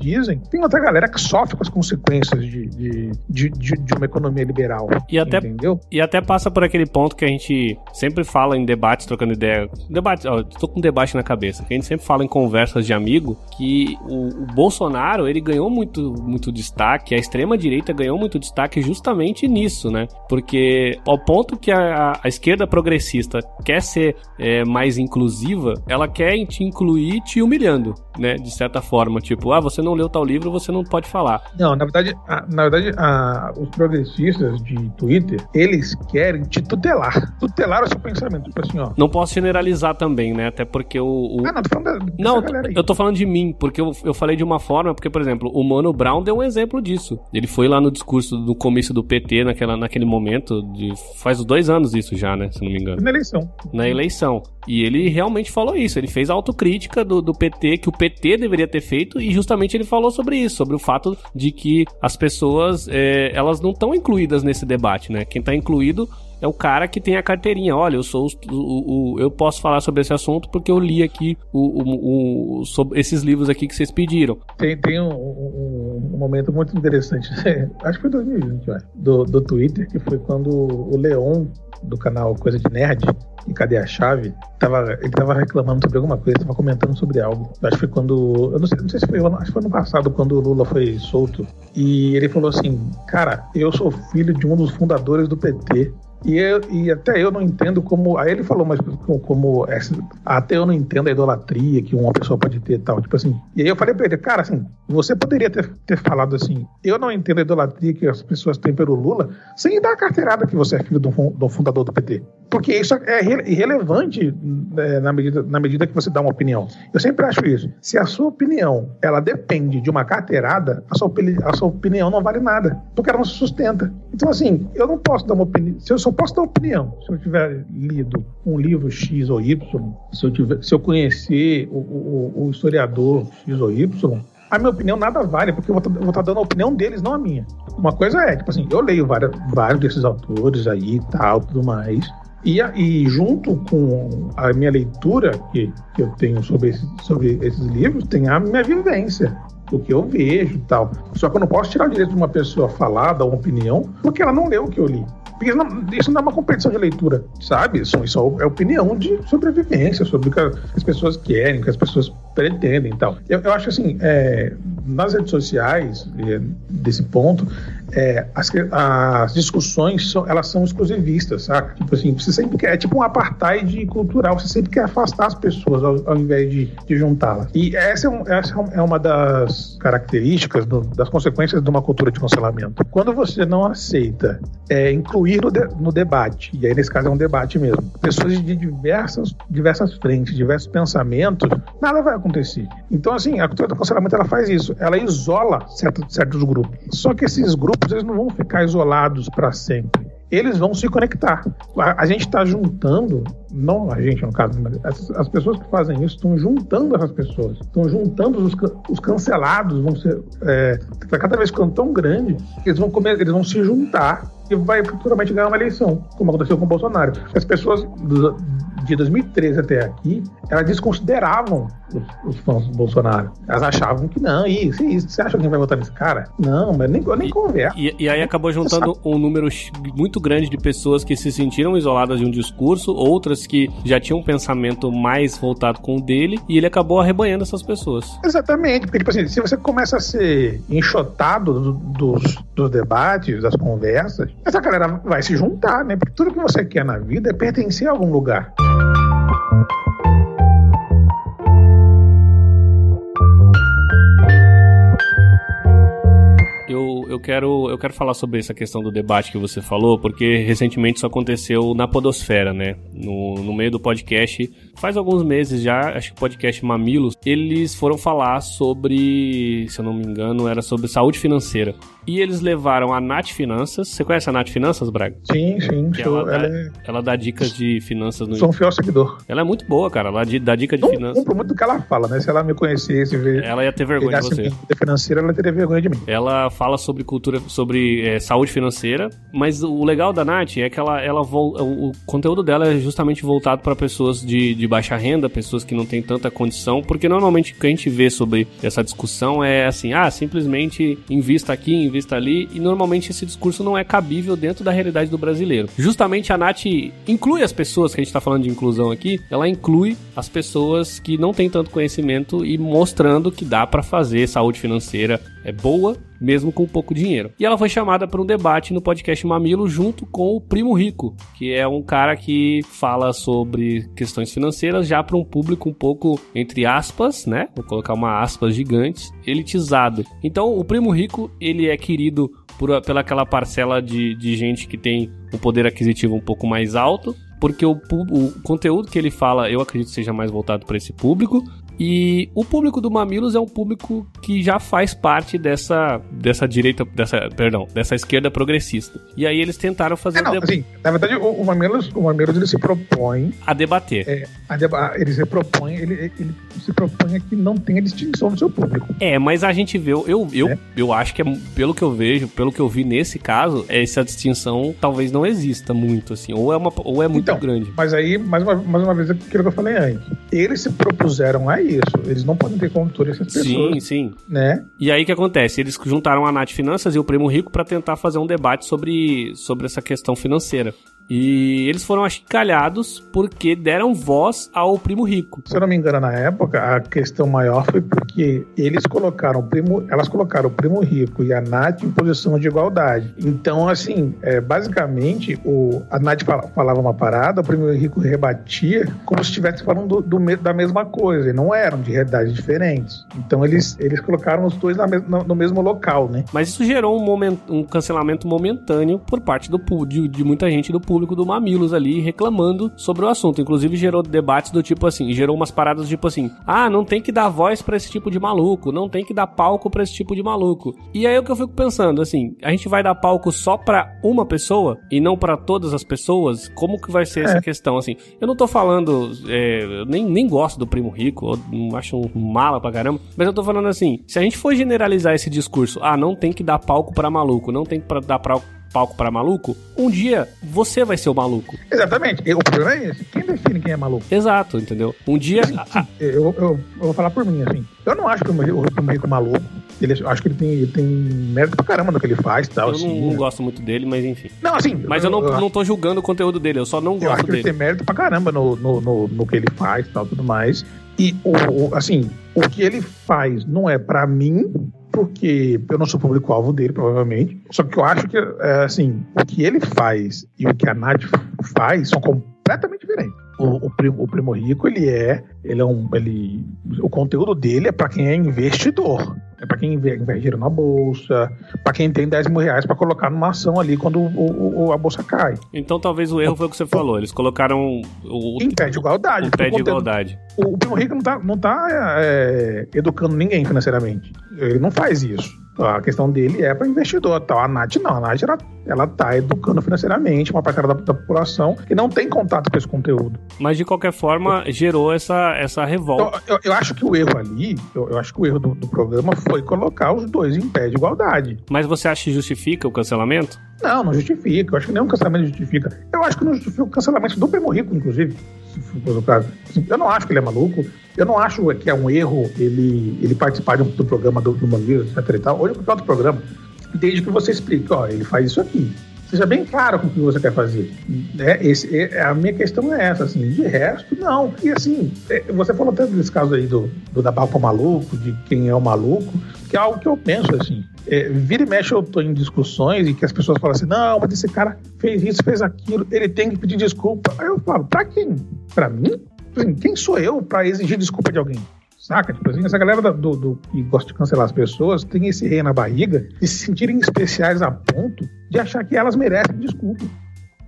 dizem, tem outra galera que sofre com as consequências de, de, de, de, uma economia liberal. E até, entendeu? E até passa por aquele ponto que a gente sempre fala em debates, trocando ideia. Debate, ó, tô com um debate na cabeça. Que a gente sempre fala em conversas de amigo que o, o Bolsonaro ele ganhou muito, muito destaque, a extrema-direita ganhou muito destaque justamente nisso, né? Porque ao ponto que a, a esquerda progressista quer ser é, mais inclusiva, ela quer te incluir te humilhando, né? De certa forma. Tipo, ah, você não leu tal livro, você não pode falar. Não, na verdade, a, na verdade a, os progressistas de Twitter, eles querem te tutelar. Tutelar o seu pensamento. Tipo assim, ó. Não posso generalizar também, né? Até porque o. o... Ah, não, tô falando da, Não, eu tô falando de mim, porque eu, eu falei de uma forma, porque, por exemplo, o Mano Brown deu um exemplo disso. Ele foi lá no discurso do comício do PT naquela, naquele momento, de, faz dois anos isso já, né? Se não me engano. Na eleição. Na eleição. E ele realmente falou isso. Ele fez autocrítica do, do PT, que o PT deveria ter feito, e justamente ele falou sobre isso, sobre o fato de que as pessoas é, elas não estão incluídas nesse debate, né? Quem está incluído é o cara que tem a carteirinha. Olha, eu sou o, o, o, eu posso falar sobre esse assunto porque eu li aqui o, sobre esses livros aqui que vocês pediram. Tem, tem um, um, um momento muito interessante, acho que foi 2020, do, do Twitter, que foi quando o Leon do canal Coisa de Nerd, e Cadê a Chave? Tava, ele tava reclamando sobre alguma coisa, tava comentando sobre algo. Acho que foi quando. Eu não sei, não sei se foi, acho que foi no passado, quando o Lula foi solto. E ele falou assim: Cara, eu sou filho de um dos fundadores do PT. E, eu, e até eu não entendo como. Aí ele falou, mas como, como até eu não entendo a idolatria que uma pessoa pode ter e tal. Tipo assim. E aí eu falei pra ele, cara, assim, você poderia ter, ter falado assim, eu não entendo a idolatria que as pessoas têm pelo Lula, sem dar a carteirada que você é filho do, do fundador do PT. Porque isso é irrelevante né, na, medida, na medida que você dá uma opinião. Eu sempre acho isso. Se a sua opinião ela depende de uma carteirada, a sua, a sua opinião não vale nada. Porque ela não se sustenta. Então, assim, eu não posso dar uma opinião. Se eu só posso dar opinião se eu tiver lido um livro X ou Y, se eu, tiver, se eu conhecer o, o, o historiador X ou Y, a minha opinião nada vale, porque eu vou estar tá dando a opinião deles, não a minha. Uma coisa é, tipo assim, eu leio várias, vários desses autores aí e tal, tudo mais. E, e junto com a minha leitura que, que eu tenho sobre, esse, sobre esses livros, tem a minha vivência do que eu vejo e tal. Só que eu não posso tirar o direito de uma pessoa falar, dar uma opinião, porque ela não leu o que eu li. Porque não, isso não é uma competição de leitura, sabe? Isso, isso é opinião de sobrevivência, sobre o que as pessoas querem, o que as pessoas pretendem e tal. Eu, eu acho assim, é, nas redes sociais, desse ponto, é, as, as, discussões são, elas são exclusivistas, sabe? Tipo assim, você sempre quer, é tipo um apartheid cultural, você sempre quer afastar as pessoas ao, ao invés de, de juntá-las. E essa é, um, essa é uma das características, do, das consequências de uma cultura de cancelamento. Quando você não aceita é, incluir no, de, no debate, e aí nesse caso é um debate mesmo, pessoas de diversas, diversas frentes, diversos pensamentos, nada vai acontecer. Então, assim, a cultura do cancelamento ela faz isso, ela isola certos, certos grupos. Só que esses grupos grupos eles não vão ficar isolados para sempre. Eles vão se conectar. A, a gente está juntando não a gente no caso, mas as, as pessoas que fazem isso estão juntando essas pessoas, estão juntando os, os cancelados, vão ser, é, cada vez ficando tão grande, eles vão comer, eles vão se juntar e vai futuramente ganhar uma eleição, como aconteceu com o Bolsonaro. As pessoas de 2013 até aqui, elas desconsideravam os, os, fãs do Bolsonaro. Elas achavam que não, isso, isso. Você acha que vai votar nesse cara? Não, mas nem, nem conversa. E, e, aí acabou juntando um número muito grande de pessoas que se sentiram isoladas de um discurso, outras que já tinham um pensamento mais voltado com o dele, e ele acabou arrebanhando essas pessoas. Exatamente, porque, tipo assim, se você começa a ser enxotado do, dos, dos debates, das conversas, essa galera vai se juntar, né? Porque tudo que você quer na vida é pertencer a algum lugar. Eu, quero, eu quero falar sobre essa questão do debate que você falou, porque recentemente isso aconteceu na Podosfera, né? No, no meio do podcast, faz alguns meses já, acho que o podcast Mamilos, eles foram falar sobre, se eu não me engano, era sobre saúde financeira. E eles levaram a Nath Finanças. Você conhece a Nath Finanças, Braga? Sim, sim. Ela, ela, dá, é... ela, dá, dicas de finanças no Sou um fiel seguidor. Ela é muito boa, cara. Ela dá dica de não, finanças. Compro muito do que ela fala, né? Se ela me conhecesse, ver, ela ia ter vergonha de você. financeira, ela teria vergonha de mim. Ela fala sobre cultura, sobre é, saúde financeira, mas o legal da Nath é que ela, ela o, o conteúdo dela é justamente voltado para pessoas de, de baixa renda, pessoas que não têm tanta condição, porque normalmente o que a gente vê sobre essa discussão é assim, ah, simplesmente invista aqui, invista ali, e normalmente esse discurso não é cabível dentro da realidade do brasileiro. Justamente a Nath inclui as pessoas, que a gente está falando de inclusão aqui, ela inclui as pessoas que não têm tanto conhecimento e mostrando que dá para fazer saúde financeira é boa, mesmo com pouco dinheiro. E ela foi chamada para um debate no podcast Mamilo junto com o Primo Rico, que é um cara que fala sobre questões financeiras já para um público um pouco, entre aspas, né? Vou colocar uma aspas gigantes, elitizado. Então, o Primo Rico, ele é querido por, pela aquela parcela de, de gente que tem um poder aquisitivo um pouco mais alto, porque o, o, conteúdo que ele fala, eu acredito seja mais voltado para esse público. E o público do Mamilos é um público que já faz parte dessa, dessa direita, dessa, perdão, dessa esquerda progressista. E aí eles tentaram fazer... É, não, assim, na verdade, o, o, Mamilos, o Mamilos ele se propõe... A debater. É, a deba ele se propõe, ele, ele se propõe a que não tenha distinção do seu público. É, mas a gente vê, eu, eu, é. eu acho que é, pelo que eu vejo, pelo que eu vi nesse caso, essa distinção talvez não exista muito, assim, ou é, uma, ou é muito então, grande. Mas aí, mais uma, mais uma vez, é aquilo que eu falei antes. Eles se propuseram aí isso. Eles não podem ter controle essas pessoas. Sim, sim. Né? E aí o que acontece? Eles juntaram a Nath Finanças e o Primo Rico para tentar fazer um debate sobre, sobre essa questão financeira. E eles foram achicalhados porque deram voz ao primo rico. Se eu não me engano, na época, a questão maior foi porque eles colocaram o primo, elas colocaram o primo rico e a Nath em posição de igualdade. Então, assim, é, basicamente, o, a Nath falava uma parada, o primo rico rebatia como se estivesse falando do, do, da mesma coisa. E não eram de realidades diferentes. Então, eles, eles colocaram os dois na no, no, mesmo local, né? Mas isso gerou um, momento, um cancelamento momentâneo por parte do, de, de muita gente do público público do Mamilos ali reclamando sobre o assunto. Inclusive gerou debates do tipo assim, gerou umas paradas do tipo assim: "Ah, não tem que dar voz para esse tipo de maluco, não tem que dar palco para esse tipo de maluco". E aí é o que eu fico pensando, assim, a gente vai dar palco só para uma pessoa e não para todas as pessoas? Como que vai ser é. essa questão assim? Eu não tô falando, é, eu nem, nem gosto do primo rico, não acho um mala pra caramba, mas eu tô falando assim, se a gente for generalizar esse discurso, ah, não tem que dar palco para maluco, não tem que dar palco palco para maluco, um dia você vai ser o maluco. Exatamente. O problema é esse. Quem define quem é maluco? Exato, entendeu? Um dia. Eu, eu, eu, vou falar por mim, assim. Eu não acho que o Primo Rico é maluco. Ele, acho que ele tem, ele tem mérito pra caramba no que ele faz tal. Eu assim, não, não, gosto muito dele, mas enfim. Não, assim. Mas eu, eu não, não tô julgando o conteúdo dele, eu só não gosto dele. Eu acho que dele. ele tem mérito pra caramba no, no, no, no que ele faz tal, tudo mais. E, o, o, assim, o que ele faz não é para mim, porque eu não sou público-alvo dele, provavelmente. Só que eu acho que, é, assim, o que ele faz e o que a Nath faz são completamente diferentes. O, o, primo, o primo rico, ele é, ele é um, ele, o conteúdo dele é para quem é investidor. É para quem investe dinheiro na bolsa, para quem tem 10 mil reais para colocar numa ação ali quando o, o, a bolsa cai. Então talvez o erro foi o que você falou. Eles colocaram o. Em pé de igualdade. Em pé de igualdade o, o Primo Rico não tá, não tá é, educando ninguém financeiramente. Ele não faz isso. A questão dele é para investidor. Tal. A Nath não. A Nath ela, ela tá educando financeiramente uma parcela da, da, população que não tem contato com esse conteúdo. Mas de qualquer forma gerou essa, essa revolta. Eu, eu, eu acho que o erro ali, eu, eu acho que o erro do, do, programa foi colocar os dois em pé de igualdade. Mas você acha que justifica o cancelamento? Não, não justifica. Eu acho que nenhum cancelamento justifica. Eu acho que não justifica o cancelamento do Primo Rico, inclusive se for o caso. Eu não acho que ele é maluco, eu não acho que é um erro ele, ele participar do, do programa do, do Mangueiro, etc e tal, ou de qualquer outro programa, desde que você explique, ó, ele faz isso aqui. Seja bem claro com o que você quer fazer. É, esse, é, a minha questão é essa, assim, de resto, não. E assim, é, você falou tanto desse caso aí do, do da Balpa Maluco, de quem é o maluco, que é algo que eu penso, assim, é, vira e mexe eu tô em discussões e que as pessoas falam assim, não, mas esse cara fez isso, fez aquilo, ele tem que pedir desculpa. Aí eu falo, pra quem? Pra mim? Assim, quem sou eu para exigir desculpa de alguém? Saca? Tipo assim, essa galera do, do, que gosta de cancelar as pessoas tem esse rei na barriga de se sentirem especiais a ponto de achar que elas merecem desculpa.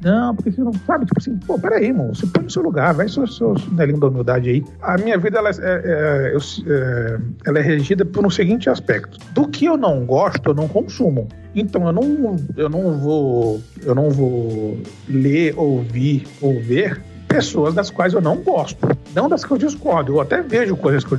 Não, porque você não sabe, tipo assim, pô, peraí, irmão, você põe no seu lugar, vai seu, seu chinelinho da humildade aí. A minha vida, ela é, é, é, ela é regida por um seguinte aspecto. Do que eu não gosto, eu não consumo. Então eu não, eu não vou, eu não vou ler, ouvir ou ver pessoas das quais eu não gosto. Não das que eu discordo. Eu até vejo coisas que eu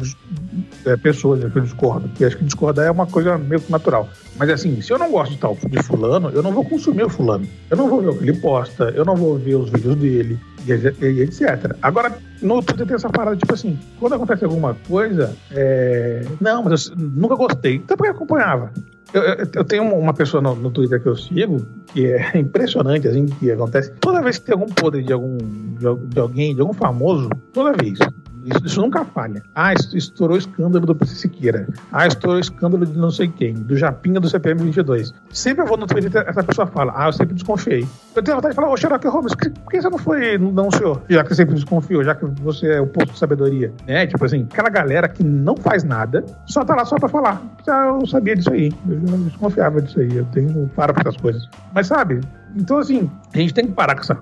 é, pessoas que eu discordo, porque acho que discordar é uma coisa meio natural. Mas assim, se eu não gosto de tal de fulano, eu não vou consumir o fulano. Eu não vou ver o que ele posta, eu não vou ver os vídeos dele, e, e etc. Agora, no Twitter tem essa parada, tipo assim, quando acontece alguma coisa, é... não, mas eu nunca gostei. Então por que acompanhava? Eu, eu, eu, tenho uma pessoa no, no, Twitter que eu sigo que é impressionante, assim, que acontece. Toda vez que tem algum podre de algum de, de alguém, de algum famoso, toda vez isso, isso nunca falha. Ah, estourou o escândalo do PC Siqueira. Ah, estourou o escândalo de não sei quem, do Japinha do CPM 22. Sempre eu vou no Twitter essa pessoa fala, ah, eu sempre desconfiei. Eu tenho vontade de falar, ô Sherlock Holmes, por que você não foi não senhor? Já que você sempre desconfiou, já que você é o posto de sabedoria. Né? Tipo assim, aquela galera que não faz nada, só tá lá só pra falar. Já eu sabia disso aí. Eu desconfiava disso aí. Eu tenho para pra essas coisas. Mas sabe, então, assim, a gente tem que parar com essa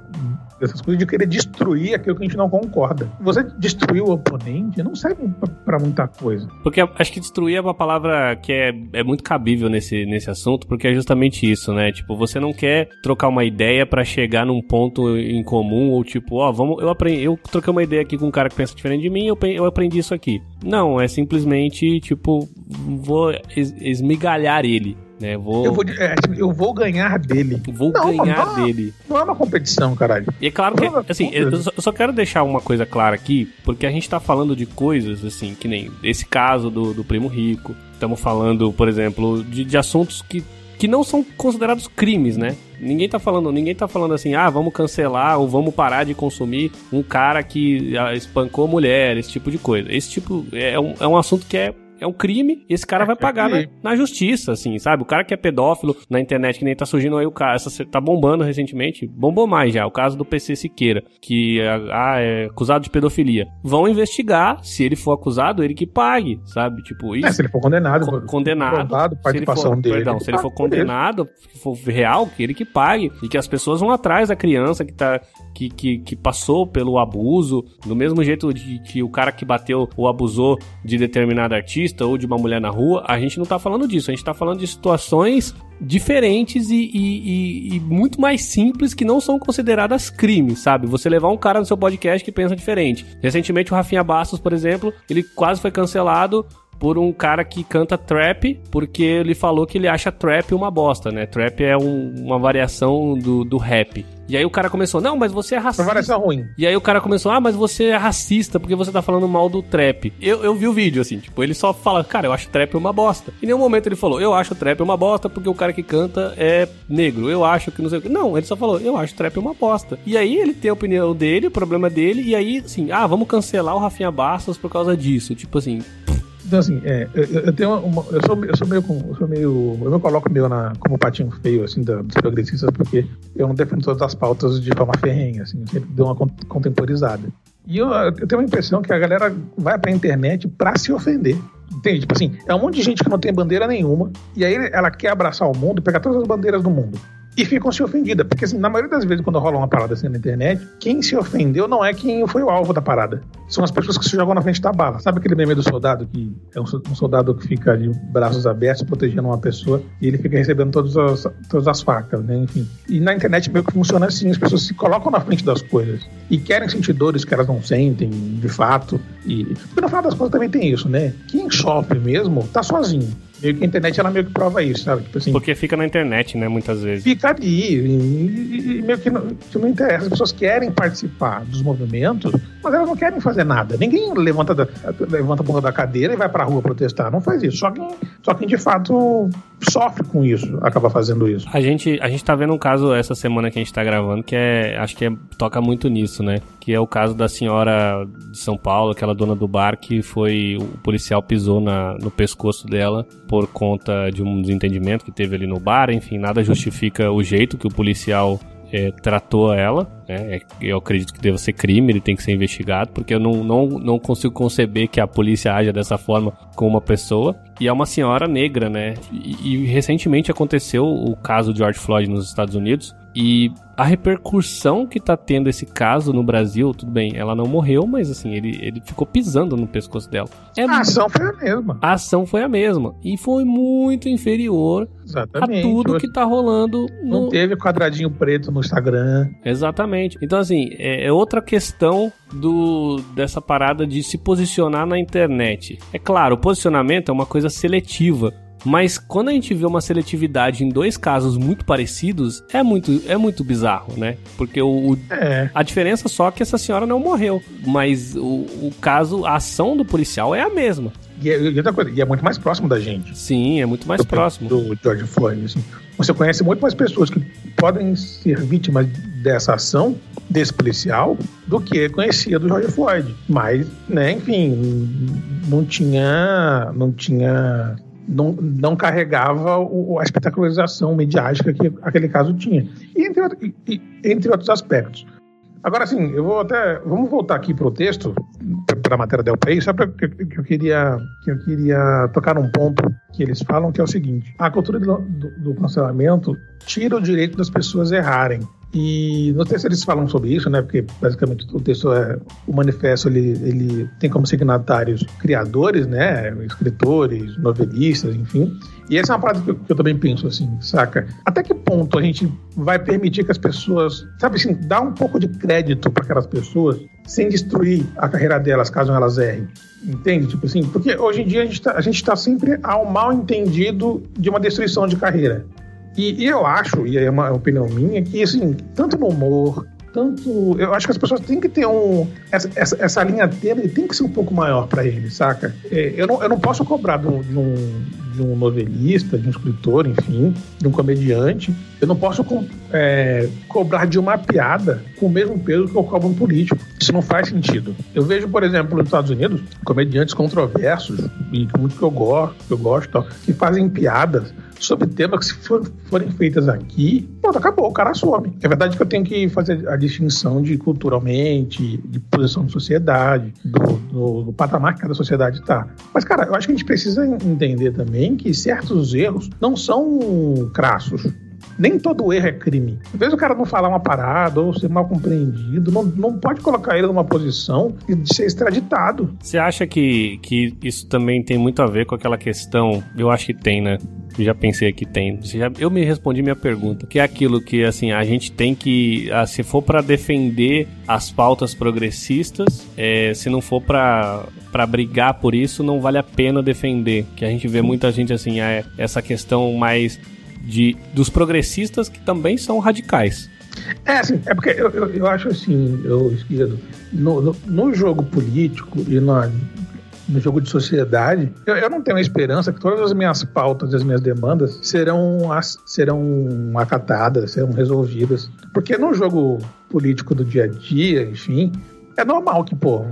dessas coisas de querer destruir aquilo que a gente não concorda. Você destruir o oponente não serve para muita coisa. Porque acho que destruir é uma palavra que é, é muito cabível nesse, nesse assunto, porque é justamente isso, né? Tipo, você não quer trocar uma ideia para chegar num ponto em comum, ou tipo, ó, oh, vamos, eu aprendi, eu troquei uma ideia aqui com um cara que pensa diferente de mim, eu, eu aprendi isso aqui. Não, é simplesmente, tipo, vou es esmigalhar ele. Né? Vou... Eu, vou, é, tipo, eu vou ganhar dele. Vou não, ganhar não, dele. Não é uma competição, caralho. E é claro que, é assim, eu só quero deixar uma coisa clara aqui, porque a gente tá falando de coisas, assim, que nem esse caso do, do primo rico. Estamos falando, por exemplo, de, de assuntos que que não são considerados crimes, né? Ninguém tá falando, ninguém tá falando assim, ah, vamos cancelar ou vamos parar de consumir um cara que ah, espancou mulher, esse tipo de coisa. Esse tipo é um, é um assunto que é é um crime e esse cara é, vai pagar na, na, justiça, assim, sabe? O cara que é pedófilo na internet, que nem tá surgindo aí o cara, essa, tá bombando recentemente, bombou mais já, o caso do PC Siqueira, que ah, é acusado de pedofilia. Vão investigar, se ele for acusado, ele que pague, sabe? Tipo, isso. É, se ele for condenado. Co condenado. Provado, participação se ele for, dele. Perdão, se ele for condenado, se for real, que ele que pague. E que as pessoas vão atrás da criança que tá que, que, que, passou pelo abuso, do mesmo jeito de que o cara que bateu ou abusou de determinado artista ou de uma mulher na rua, a gente não tá falando disso, a gente tá falando de situações diferentes e, e, e, e muito mais simples que não são consideradas crimes, sabe? Você levar um cara no seu podcast que pensa diferente. Recentemente o Rafinha Bastos, por exemplo, ele quase foi cancelado por um cara que canta trap, porque ele falou que ele acha trap uma bosta, né? Trap é um, uma variação do, do rap. E aí o cara começou, não, mas você é racista. Parece ruim. E aí o cara começou, ah, mas você é racista porque você tá falando mal do trap. Eu, eu vi o vídeo, assim, tipo, ele só fala, cara, eu acho trap uma bosta. Em nenhum momento ele falou, eu acho trap uma bosta porque o cara que canta é negro. Eu acho que não sei o que. Não, ele só falou, eu acho trap uma bosta. E aí ele tem a opinião dele, o problema dele, e aí, assim, ah, vamos cancelar o Rafinha Bastos por causa disso. Tipo assim, então, assim, é, eu, eu, tenho uma, eu, sou, eu sou meio. Eu sou meio. Eu me coloco meio na, como patinho feio, assim, da, dos progressistas, porque eu não defendo todas as pautas de forma ferrenha, assim, sempre dou uma contemporizada. E eu, eu tenho a impressão que a galera vai pra internet pra se ofender. Entende? Tipo assim, é um monte de gente que não tem bandeira nenhuma, e aí ela quer abraçar o mundo, pegar todas as bandeiras do mundo. E ficam se ofendidas. Porque, assim, na maioria das vezes, quando rola uma parada assim na internet, quem se ofendeu não é quem foi o alvo da parada. São as pessoas que se jogam na frente da bala. Sabe aquele meme do soldado que é um, um soldado que fica de braços abertos protegendo uma pessoa e ele fica recebendo todas as, todas as facas, né? Enfim. E na internet meio que funciona assim: as pessoas se colocam na frente das coisas e querem sentir dores que elas não sentem, de fato. E, porque no final das contas também tem isso, né? Quem sofre mesmo tá sozinho. Meio que a internet ela meio que prova isso, sabe? Tipo assim, Porque fica na internet, né, muitas vezes. fica ali e, e- meio que não, que não interessa. As pessoas querem participar dos movimentos, mas elas não querem fazer nada. Ninguém levanta, da, levanta a bunda da cadeira e vai pra rua protestar. Não faz isso. Só quem, só quem de fato sofre com isso acaba fazendo isso. A gente, a gente tá vendo um caso essa semana que a gente tá gravando que é. Acho que é- toca muito nisso, né? Que é o caso da senhora de São Paulo, aquela dona do bar que foi. O policial pisou na, no pescoço dela por conta de um desentendimento que teve ali no bar. Enfim, nada justifica o jeito que o policial é, tratou ela. Né? É- Eu acredito que deva ser crime, ele tem que ser investigado, porque eu não, não, não consigo conceber que a polícia haja dessa forma com uma pessoa. E é uma senhora negra, né? E, e recentemente aconteceu o caso George Floyd nos Estados Unidos. E a repercussão que tá tendo esse caso no Brasil, tudo bem, ela não morreu, mas assim, ele, ele ficou pisando no pescoço dela. É A ação foi a mesma. a ação foi a mesma. E foi muito inferior a Exatamente. tudo que tá rolando Não no, teve quadradinho preto no Instagram. Exatamente. Então, assim, é, é outra questão do dessa parada de se posicionar na internet. É claro, o posicionamento é uma coisa seletiva. Mas quando a gente vê uma seletividade em dois casos muito parecidos, é muito, é muito bizarro, né? Porque o, o- É. a diferença só é que essa senhora não morreu. Mas o, o caso, a ação do policial é a mesma. E, é- e outra coisa, e é muito mais próximo da gente. Sim, é muito mais do- próximo. Do George Floyd. assim. Você conhece muito mais pessoas que podem ser vítimas dessa ação, desse policial, do que conhecia do George Floyd. Mas, né, enfim, não tinha. Não tinha. Não, não carregava o- a espetacularização midiática que aquele caso tinha. E entre, e- entre outros aspectos. Agora, assim, eu vou até. Vamos voltar aqui para o texto, para a matéria del País, só porque que eu queria que eu queria tocar num ponto que eles falam que é o seguinte: a cultura do, do- do cancelamento tira o direito das pessoas errarem. E no texto eles falam sobre isso, né? Porque basicamente o texto é o manifesto ele, ele tem como signatários criadores, né? Escritores, novelistas, enfim. E essa é uma parada que eu, que eu também penso assim, saca? Até que ponto a gente vai permitir que as pessoas, sabe assim, dar um pouco de crédito para aquelas pessoas sem destruir a carreira delas caso elas errem? Entende? Tipo assim, porque hoje em dia a gente tá, gente tá sempre ao mal entendido de uma destruição de carreira. E, e eu acho, e é uma opinião minha, que assim, tanto no humor, tanto. Eu acho que as pessoas têm que ter um. Essa, essa, essa linha tênue tem que ser um pouco maior para eles, saca? É, eu, não, eu não posso cobrar de um, de, um, novelista, de um escritor, enfim, de um comediante. Eu não posso é, cobrar de uma piada com o mesmo peso que eu cobro um político. Isso não faz sentido. Eu vejo, por exemplo, nos Estados Unidos, comediantes controversos, e muito que eu gosto, que eu gosto, que fazem piadas sobre temas que se for- forem feitas aqui, pronto, acabou, o cara some. É verdade que eu tenho que fazer a distinção de culturalmente, de posição de sociedade, do, do- do patamar que cada sociedade está. Mas, cara, eu acho que a gente precisa entender também que certos erros não são crassos. Nem todo erro é crime. Às vezes o cara não falar uma parada ou ser mal compreendido, não, não pode colocar ele numa posição de ser extraditado. Você acha que, que isso também tem muito a ver com aquela questão? Eu acho que tem, né? Eu já pensei que tem. Eu me respondi minha pergunta, que é aquilo que assim a gente tem que, ah, se for pra defender as pautas progressistas, é, se não for pra para brigar por isso, não vale a pena defender. Que a gente vê muita gente assim, é, essa questão mais de dos progressistas que também são radicais. É, assim, é porque eu, eu, eu acho assim, eu esquerdo, no, no, no jogo político e no, jogo de sociedade, eu, eu não tenho a esperança que todas as minhas pautas e as minhas demandas serão, as- serão acatadas, serão resolvidas. Porque no jogo político do dia a dia, enfim, é normal que, pô,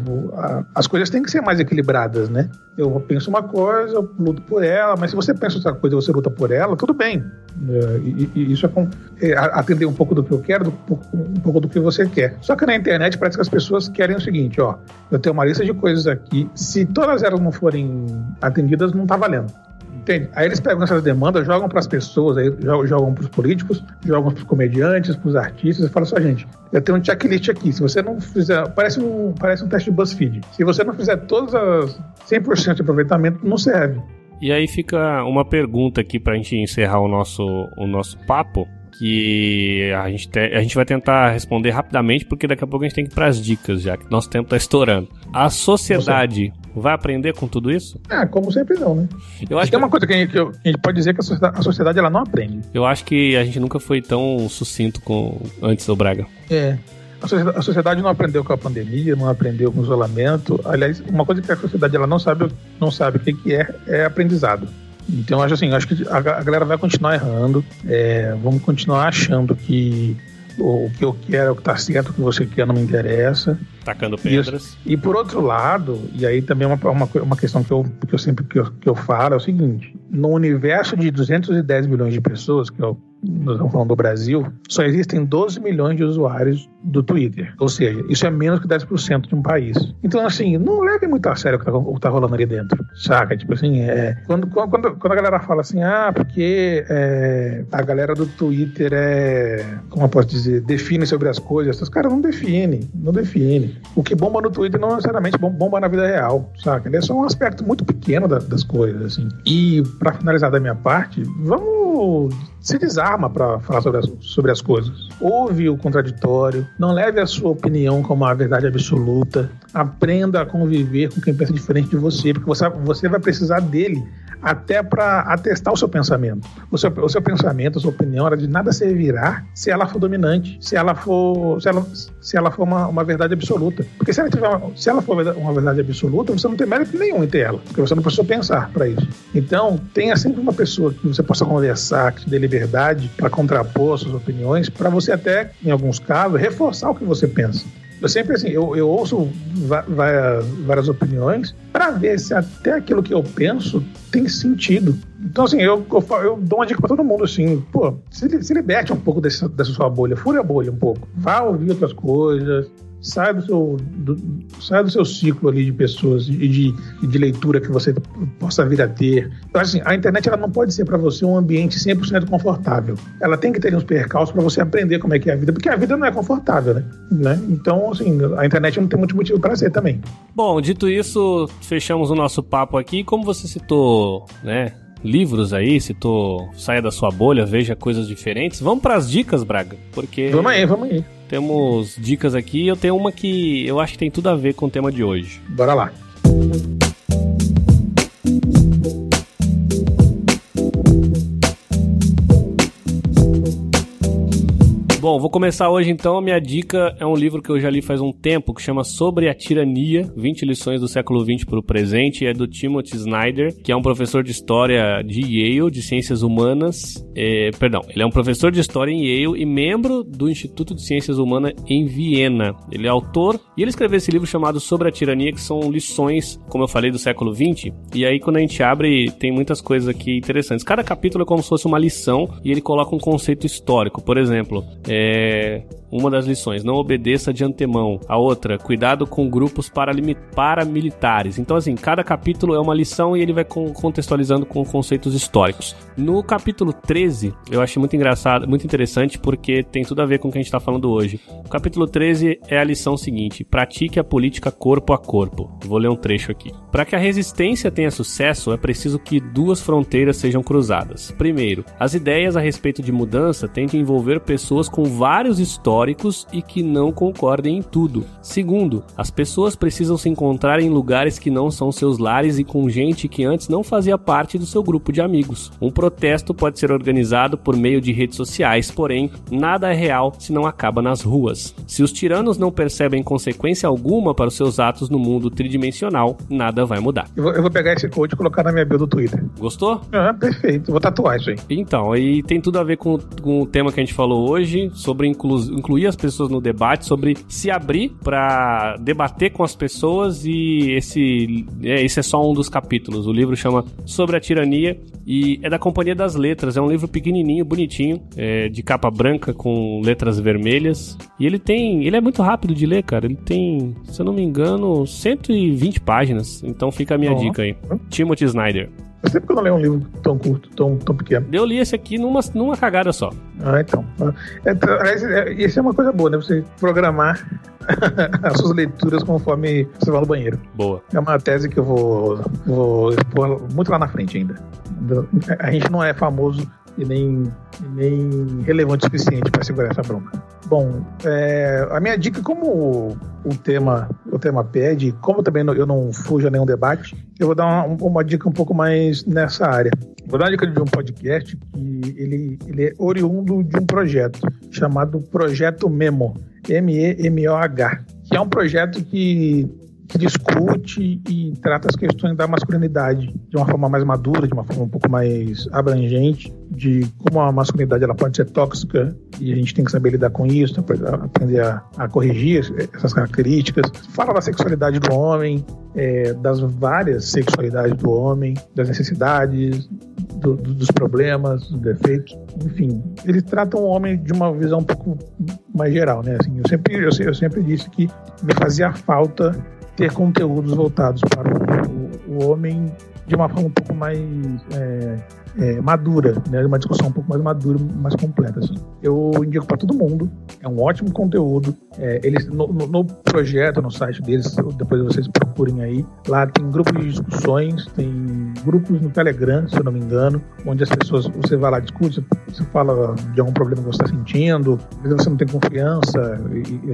as coisas têm que ser mais equilibradas, né? Eu penso uma coisa, eu luto por ela, mas se você pensa outra coisa e você luta por ela, tudo bem. É, e, e isso é, com- é atender um pouco do que eu quero, do- um pouco do que você quer. Só que na internet parece que as pessoas querem o seguinte, ó, eu tenho uma lista de coisas aqui, se todas elas não forem atendidas, não tá valendo. Entende? Aí eles pegam essas demandas, jogam para as pessoas, aí jogam, jogam para os políticos, jogam para os comediantes, para os artistas e falam assim: gente, eu tenho um checklist aqui. Se você não fizer. Parece um, parece um teste de BuzzFeed. Se você não fizer todas as 100% de aproveitamento, não serve. E aí fica uma pergunta aqui para a gente encerrar o nosso, o nosso papo que a gente, te, a gente vai tentar responder rapidamente, porque daqui a pouco a gente tem que ir para as dicas, já que nosso tempo está estourando. A sociedade vai aprender com tudo isso? Ah, como sempre não, né? Eu acho Tem que... uma coisa que a, gente, que a gente, pode dizer que a sociedade, a sociedade, ela não aprende. Eu acho que a gente nunca foi tão sucinto com antes do Braga. É. A sociedade, não aprendeu com a pandemia, não aprendeu com o isolamento. Aliás, uma coisa que a sociedade ela não sabe, não sabe o que, é, é aprendizado. Então, acho assim, acho que a, a galera vai continuar errando, é, vamos continuar achando que o que eu quero é o que está certo, o que você quer não me interessa. Tacando pedras. E, e por outro lado, e aí também é uma, uma, uma questão que eu, que eu sempre que eu, que eu falo é o seguinte: no universo de 210 milhões de pessoas, que é o nós estamos falando do Brasil, só existem 12 milhões de usuários do Twitter. Ou seja, isso é menos que 10% de um país. Então, assim, não leve muito a sério o que está tá rolando ali dentro, saca? Tipo assim, é, quando, quando, quando a galera fala assim, ah, porque é, a galera do Twitter é, como eu posso dizer, define sobre as coisas, os caras não definem, não definem. O que bomba no Twitter não necessariamente bomba na vida real, saca? Ele é só um aspecto muito pequeno da, das coisas, assim. E, para finalizar da minha parte, vamos se desarma para falar sobre as, sobre as coisas. Ouve o contraditório, não leve a sua opinião como a verdade absoluta. Aprenda a conviver com quem pensa diferente de você, porque você, você vai precisar dele até para atestar o seu pensamento. O seu, o seu pensamento, a sua opinião, ela de nada servirá se ela for dominante, se ela for, se ela, se ela for uma, uma verdade absoluta. Porque se ela, tiver uma, se ela for uma verdade absoluta, você não tem mérito nenhum em ter ela, porque você não precisa pensar para isso. Então, tenha sempre uma pessoa que você possa conversar, que te dê liberdade para contrapor suas opiniões, para você até, em alguns casos, reforçar o que você pensa. Eu sempre assim, eu, eu ouço várias, opiniões para ver se até aquilo que eu penso tem sentido. Então, assim, eu, eu, eu dou uma dica para todo mundo, assim, pô, se, se liberte um pouco desse, dessa sua bolha, fure a bolha um pouco. Vá ouvir outras coisas, sai do seu, do, sai do seu ciclo ali de pessoas e de, de, leitura que você possa vir a ter. Então, assim, a internet ela não pode ser para você um ambiente 100% confortável. Ela tem que ter uns percalços para você aprender como é que é a vida, porque a vida não é confortável, né? né? Então, assim, a internet não tem muito motivo para ser também. Bom, dito isso, fechamos o nosso papo aqui. Como você citou, né? Livros aí, citou Saia da Sua Bolha, Veja Coisas Diferentes. Vamos para as dicas, Braga, porque... Vamos aí, vamos aí. Temos dicas aqui. Eu tenho uma que eu acho que tem tudo a ver com o tema de hoje. Bora lá. Bom, vou começar hoje então. A minha dica é um livro que eu já li faz um tempo, que chama Sobre a Tirania: 20 lições do século XX para o presente. É do Timothy Snyder, que é um professor de história de Yale, de ciências humanas. É, perdão, ele é um professor de história em Yale e membro do Instituto de Ciências Humanas em Viena. Ele é autor e ele escreveu esse livro chamado Sobre a Tirania, que são lições, como eu falei, do século XX. E aí, quando a gente abre, tem muitas coisas aqui interessantes. Cada capítulo é como se fosse uma lição e ele coloca um conceito histórico. Por exemplo, é, uma das lições, não obedeça de antemão. A outra, cuidado com grupos paramilitares. Então, assim, cada capítulo é uma lição e ele vai contextualizando com conceitos históricos. No capítulo 13, eu achei muito engraçado, muito interessante, porque tem tudo a ver com o que a gente está falando hoje. O capítulo 13 é a lição seguinte: pratique a política corpo a corpo. Vou ler um trecho aqui. Para que a resistência tenha sucesso, é preciso que duas fronteiras sejam cruzadas. Primeiro, as ideias a respeito de mudança têm de envolver pessoas com com vários históricos e que não concordem em tudo. Segundo, as pessoas precisam se encontrar em lugares que não são seus lares e com gente que antes não fazia parte do seu grupo de amigos. Um protesto pode ser organizado por meio de redes sociais, porém, nada é real se não acaba nas ruas. Se os tiranos não percebem consequência alguma para os seus atos no mundo tridimensional, nada vai mudar. Eu vou, eu vou pegar esse code e colocar na minha bio do Twitter. Gostou? Ah, perfeito. Vou tatuar isso aí. Então, e tem tudo a ver com, com o tema que a gente falou hoje, sobre inclu incluir as pessoas no debate, sobre se abrir para debater com as pessoas e esse, é, esse é só um dos capítulos. O livro chama Sobre a Tirania e é da Companhia das Letras. É um livro pequenininho, bonitinho, é, de capa branca com letras vermelhas. E ele tem, ele é muito rápido de ler, cara. Ele tem, se eu não me engano, 120 páginas. Então fica a minha oh. dica aí. Timothy Snyder. Eu sempre que eu não leio um livro tão curto, tão, tão pequeno. Eu li esse aqui numa, numa cagada só. Ah, então. É, é, isso é uma coisa boa, né? Você programar as suas leituras conforme você vai no banheiro. Boa. É uma tese que eu vou, vou expor muito lá na frente ainda. A gente não é famoso e nem, nem relevante o suficiente para segurar essa bronca. Bom, é, a minha dica, como o tema, o tema pede, como também eu não fujo a nenhum debate, eu vou dar uma, uma dica um pouco mais nessa área. Vou dar uma dica de um podcast que ele, ele é oriundo de um projeto chamado Projeto Memo, M-E-M-O-H, que é um projeto que que discute e trata as questões da masculinidade de uma forma mais madura, de uma forma um pouco mais abrangente, de como a masculinidade ela pode ser tóxica e a gente tem que saber lidar com isso, aprender a, a corrigir essas características. Fala da sexualidade do homem, é, das várias sexualidades do homem, das necessidades, do, do, dos problemas, dos defeitos, enfim. Eles tratam o homem de uma visão um pouco mais geral, né? Assim, eu sempre, eu, eu sempre disse que me fazia falta ter conteúdos voltados para o, o, homem de uma forma um pouco mais é, é, madura, né? Uma discussão um pouco mais madura, mais completa. Assim. Eu indico para todo mundo. É um ótimo conteúdo. É, eles no, no, no, projeto, no site deles, depois vocês procurem aí. Lá tem grupos de discussões, tem grupos no Telegram, se eu não me engano, onde as pessoas você vai lá discute, você fala de algum problema que você está sentindo, às vezes você não tem confiança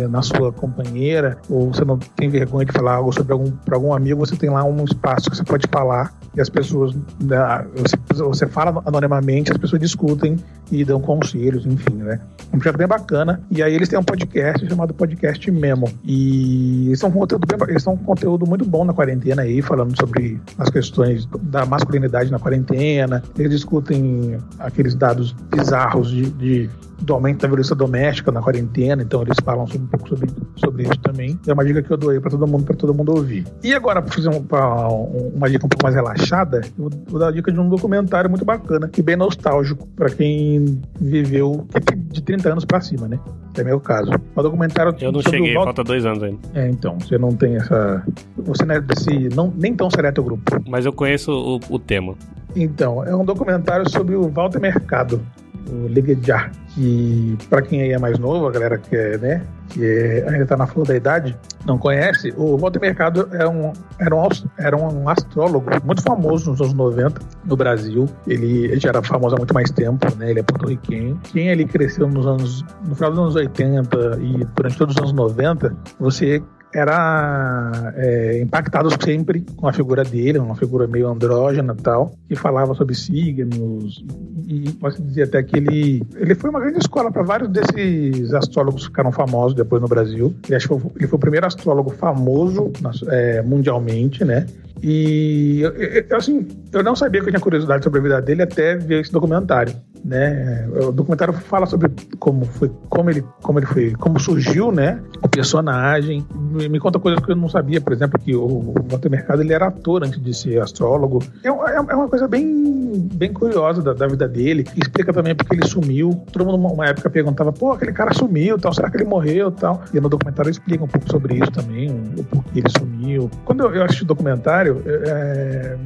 na sua companheira ou você não tem vergonha de falar algo sobre algum para algum amigo, você tem lá um espaço que você pode falar e as pessoas né, você, você fala anonimamente, as pessoas discutem e dão conselhos, enfim, né? Um projeto bem bacana. E aí eles têm um podcast chamado Podcast Memo. E eles são um conteúdo, bem, eles são um conteúdo muito bom na quarentena aí, falando sobre as questões da masculinidade na quarentena. Eles discutem aqueles dados bizarros de, de do aumento da violência doméstica na quarentena, então eles falam um pouco sobre, sobre isso também. É uma dica que eu dou aí para todo mundo, para todo mundo ouvir. E agora, para fazer um, pra, uma dica um pouco mais relaxada, eu vou dar a dica de um documentário muito bacana e bem nostálgico para quem viveu de 30 anos para cima, né? Que é meu caso. Um documentário Eu não cheguei, falta dois anos ainda. É, então, você não tem essa. Você não é desse. Não, nem tão seleto grupo. Mas eu conheço o, o tema. Então, é um documentário sobre o Walter Mercado o Ligejar, que para quem aí é mais novo, a galera que é, né, que é, ainda está na flor da idade, não conhece, o Walter Mercado é um, era, um, era um astrólogo muito famoso nos anos 90 no Brasil. Ele, ele já era famoso há muito mais tempo, né? Ele é porto-riquenho. Quem ali cresceu nos anos, no final dos anos 80 e durante todos os anos 90, você era é, impactado sempre com a figura dele, uma figura meio andrógena e tal, que falava sobre signos e, e posso dizer até que ele, ele foi uma grande escola para vários desses astrólogos que ficaram famosos depois no Brasil. Ele, acho ele foi o primeiro astrólogo famoso é, mundialmente, né? E eu, assim, eu não sabia que eu tinha curiosidade sobre a vida dele até ver esse documentário, né? O documentário fala sobre como foi, como ele, como ele foi, como surgiu, né? O personagem. Me, me conta coisas que eu não sabia, por exemplo, que o Walter Mercado ele era ator antes de ser astrólogo. É, é, é uma coisa bem, bem curiosa da, da, vida dele. Explica também porque ele sumiu. Todo mundo uma época perguntava, pô, aquele cara sumiu, tal, será que ele morreu, tal? E no documentário explica um pouco sobre isso também, o porquê ele sumiu. Quando eu, eu assisti o documentário é,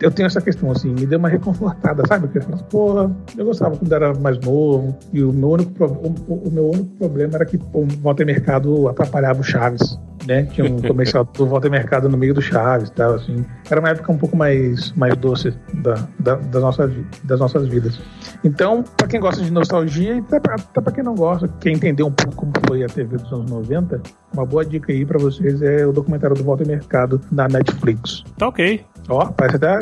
eu, tenho essa questão, assim, me deu uma reconfortada, sabe? Porque eu porra, eu gostava quando era mais novo, e o meu único, o, o meu único problema era que o Walter Mercado atrapalhava o Chaves né? Tinha um comercial do Volta Mercado no meio do Chaves tal, assim. Era uma época um pouco mais, mais doce da, da, das, nossas, das nossas vidas. Então, para quem gosta de nostalgia, e até para quem não gosta, quer entender um pouco como foi a TV dos anos 90, uma boa dica aí para vocês é o documentário do Volta Mercado na Netflix. Tá ok. Ó, parece até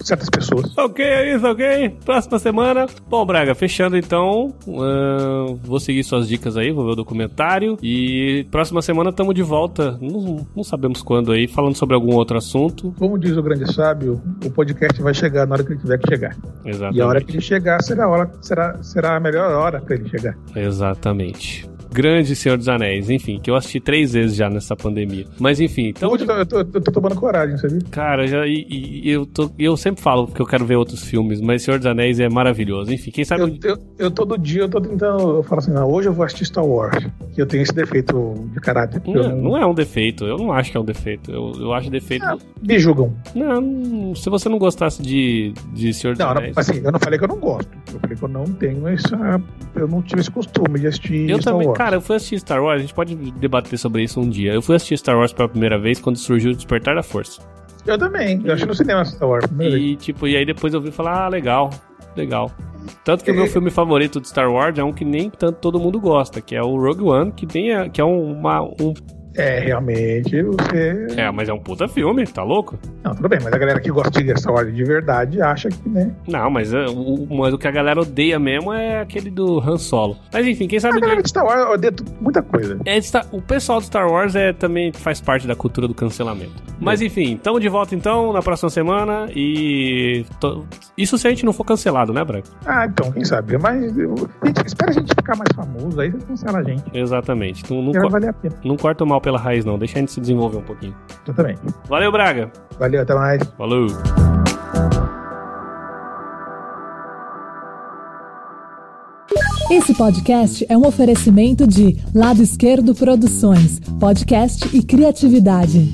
certas pessoas. Ok, é isso, ok. Próxima semana. Bom, Braga, fechando então. Uh, vou seguir suas dicas aí, vou ver o documentário. E próxima semana estamos de volta. Não, não, sabemos quando aí, falando sobre algum outro assunto. Como diz o grande sábio, o podcast vai chegar na hora que ele tiver que chegar. Exatamente. E a hora que ele chegar será a, hora, será, será a melhor hora para ele chegar. Exatamente. Grande Senhor dos Anéis. Enfim, que eu assisti três vezes já nessa pandemia. Mas enfim, então. Hoje eu tô, eu tô- tomando coragem, sabe? Cara, já, e, e eu, tô, eu sempre falo que eu quero ver outros filmes, mas Senhor dos Anéis é maravilhoso. Enfim, quem sabe. Eu, eu, eu todo dia eu tô tentando. Eu falo assim, não, hoje eu vou assistir Star Wars. Que eu tenho esse defeito de caráter. que eu Não, não é um defeito, eu não acho que é um defeito. Eu, eu acho defeito. Ah, me julgam. Não, se você não gostasse de, de Senhor dos Não, não, Anéis. assim, eu não falei que eu não gosto. Eu falei que eu não tenho essa. Eu não tive esse costume de assistir Eu Star também, Wars. Cara, eu fui assistir Star Wars, a gente pode debater sobre isso um dia. Eu fui assistir Star Wars pela primeira vez quando surgiu o Despertar da Força. Eu também. Eu acho no cinema Star Wars. E tipo, e aí depois eu vi falar, ah, legal, legal. Tanto que o meu filme favorito de Star Wars é um que nem tanto todo mundo gosta, que é o Rogue One, que tem que é um, uma, um É, realmente, você. é, mas é um puta filme, tá louco? Não, tudo bem, mas a galera que gosta de Star Wars de verdade acha que, né? Não, mas, é, o, mas o que a galera odeia mesmo é aquele do Han Solo. Mas enfim, quem A sabe galera de Star Wars odeia muita coisa. É, o pessoal do Star Wars é, também faz parte da cultura do cancelamento. Mas enfim, tamo de volta então na próxima semana e. to- Isso se a gente não for cancelado, né, Branco? Ah, então, quem sabe? Mas eu... gente, espera a gente ficar mais famoso, aí você cancela a gente. Exatamente. Não, não, Vai co- valer a pena. não corta o mal pela raiz, não. Deixa a gente se desenvolver um pouquinho. Eu também. Valeu, Braga. Valeu, até mais. Falou. Esse podcast é um oferecimento de Lado Esquerdo Produções, podcast e criatividade.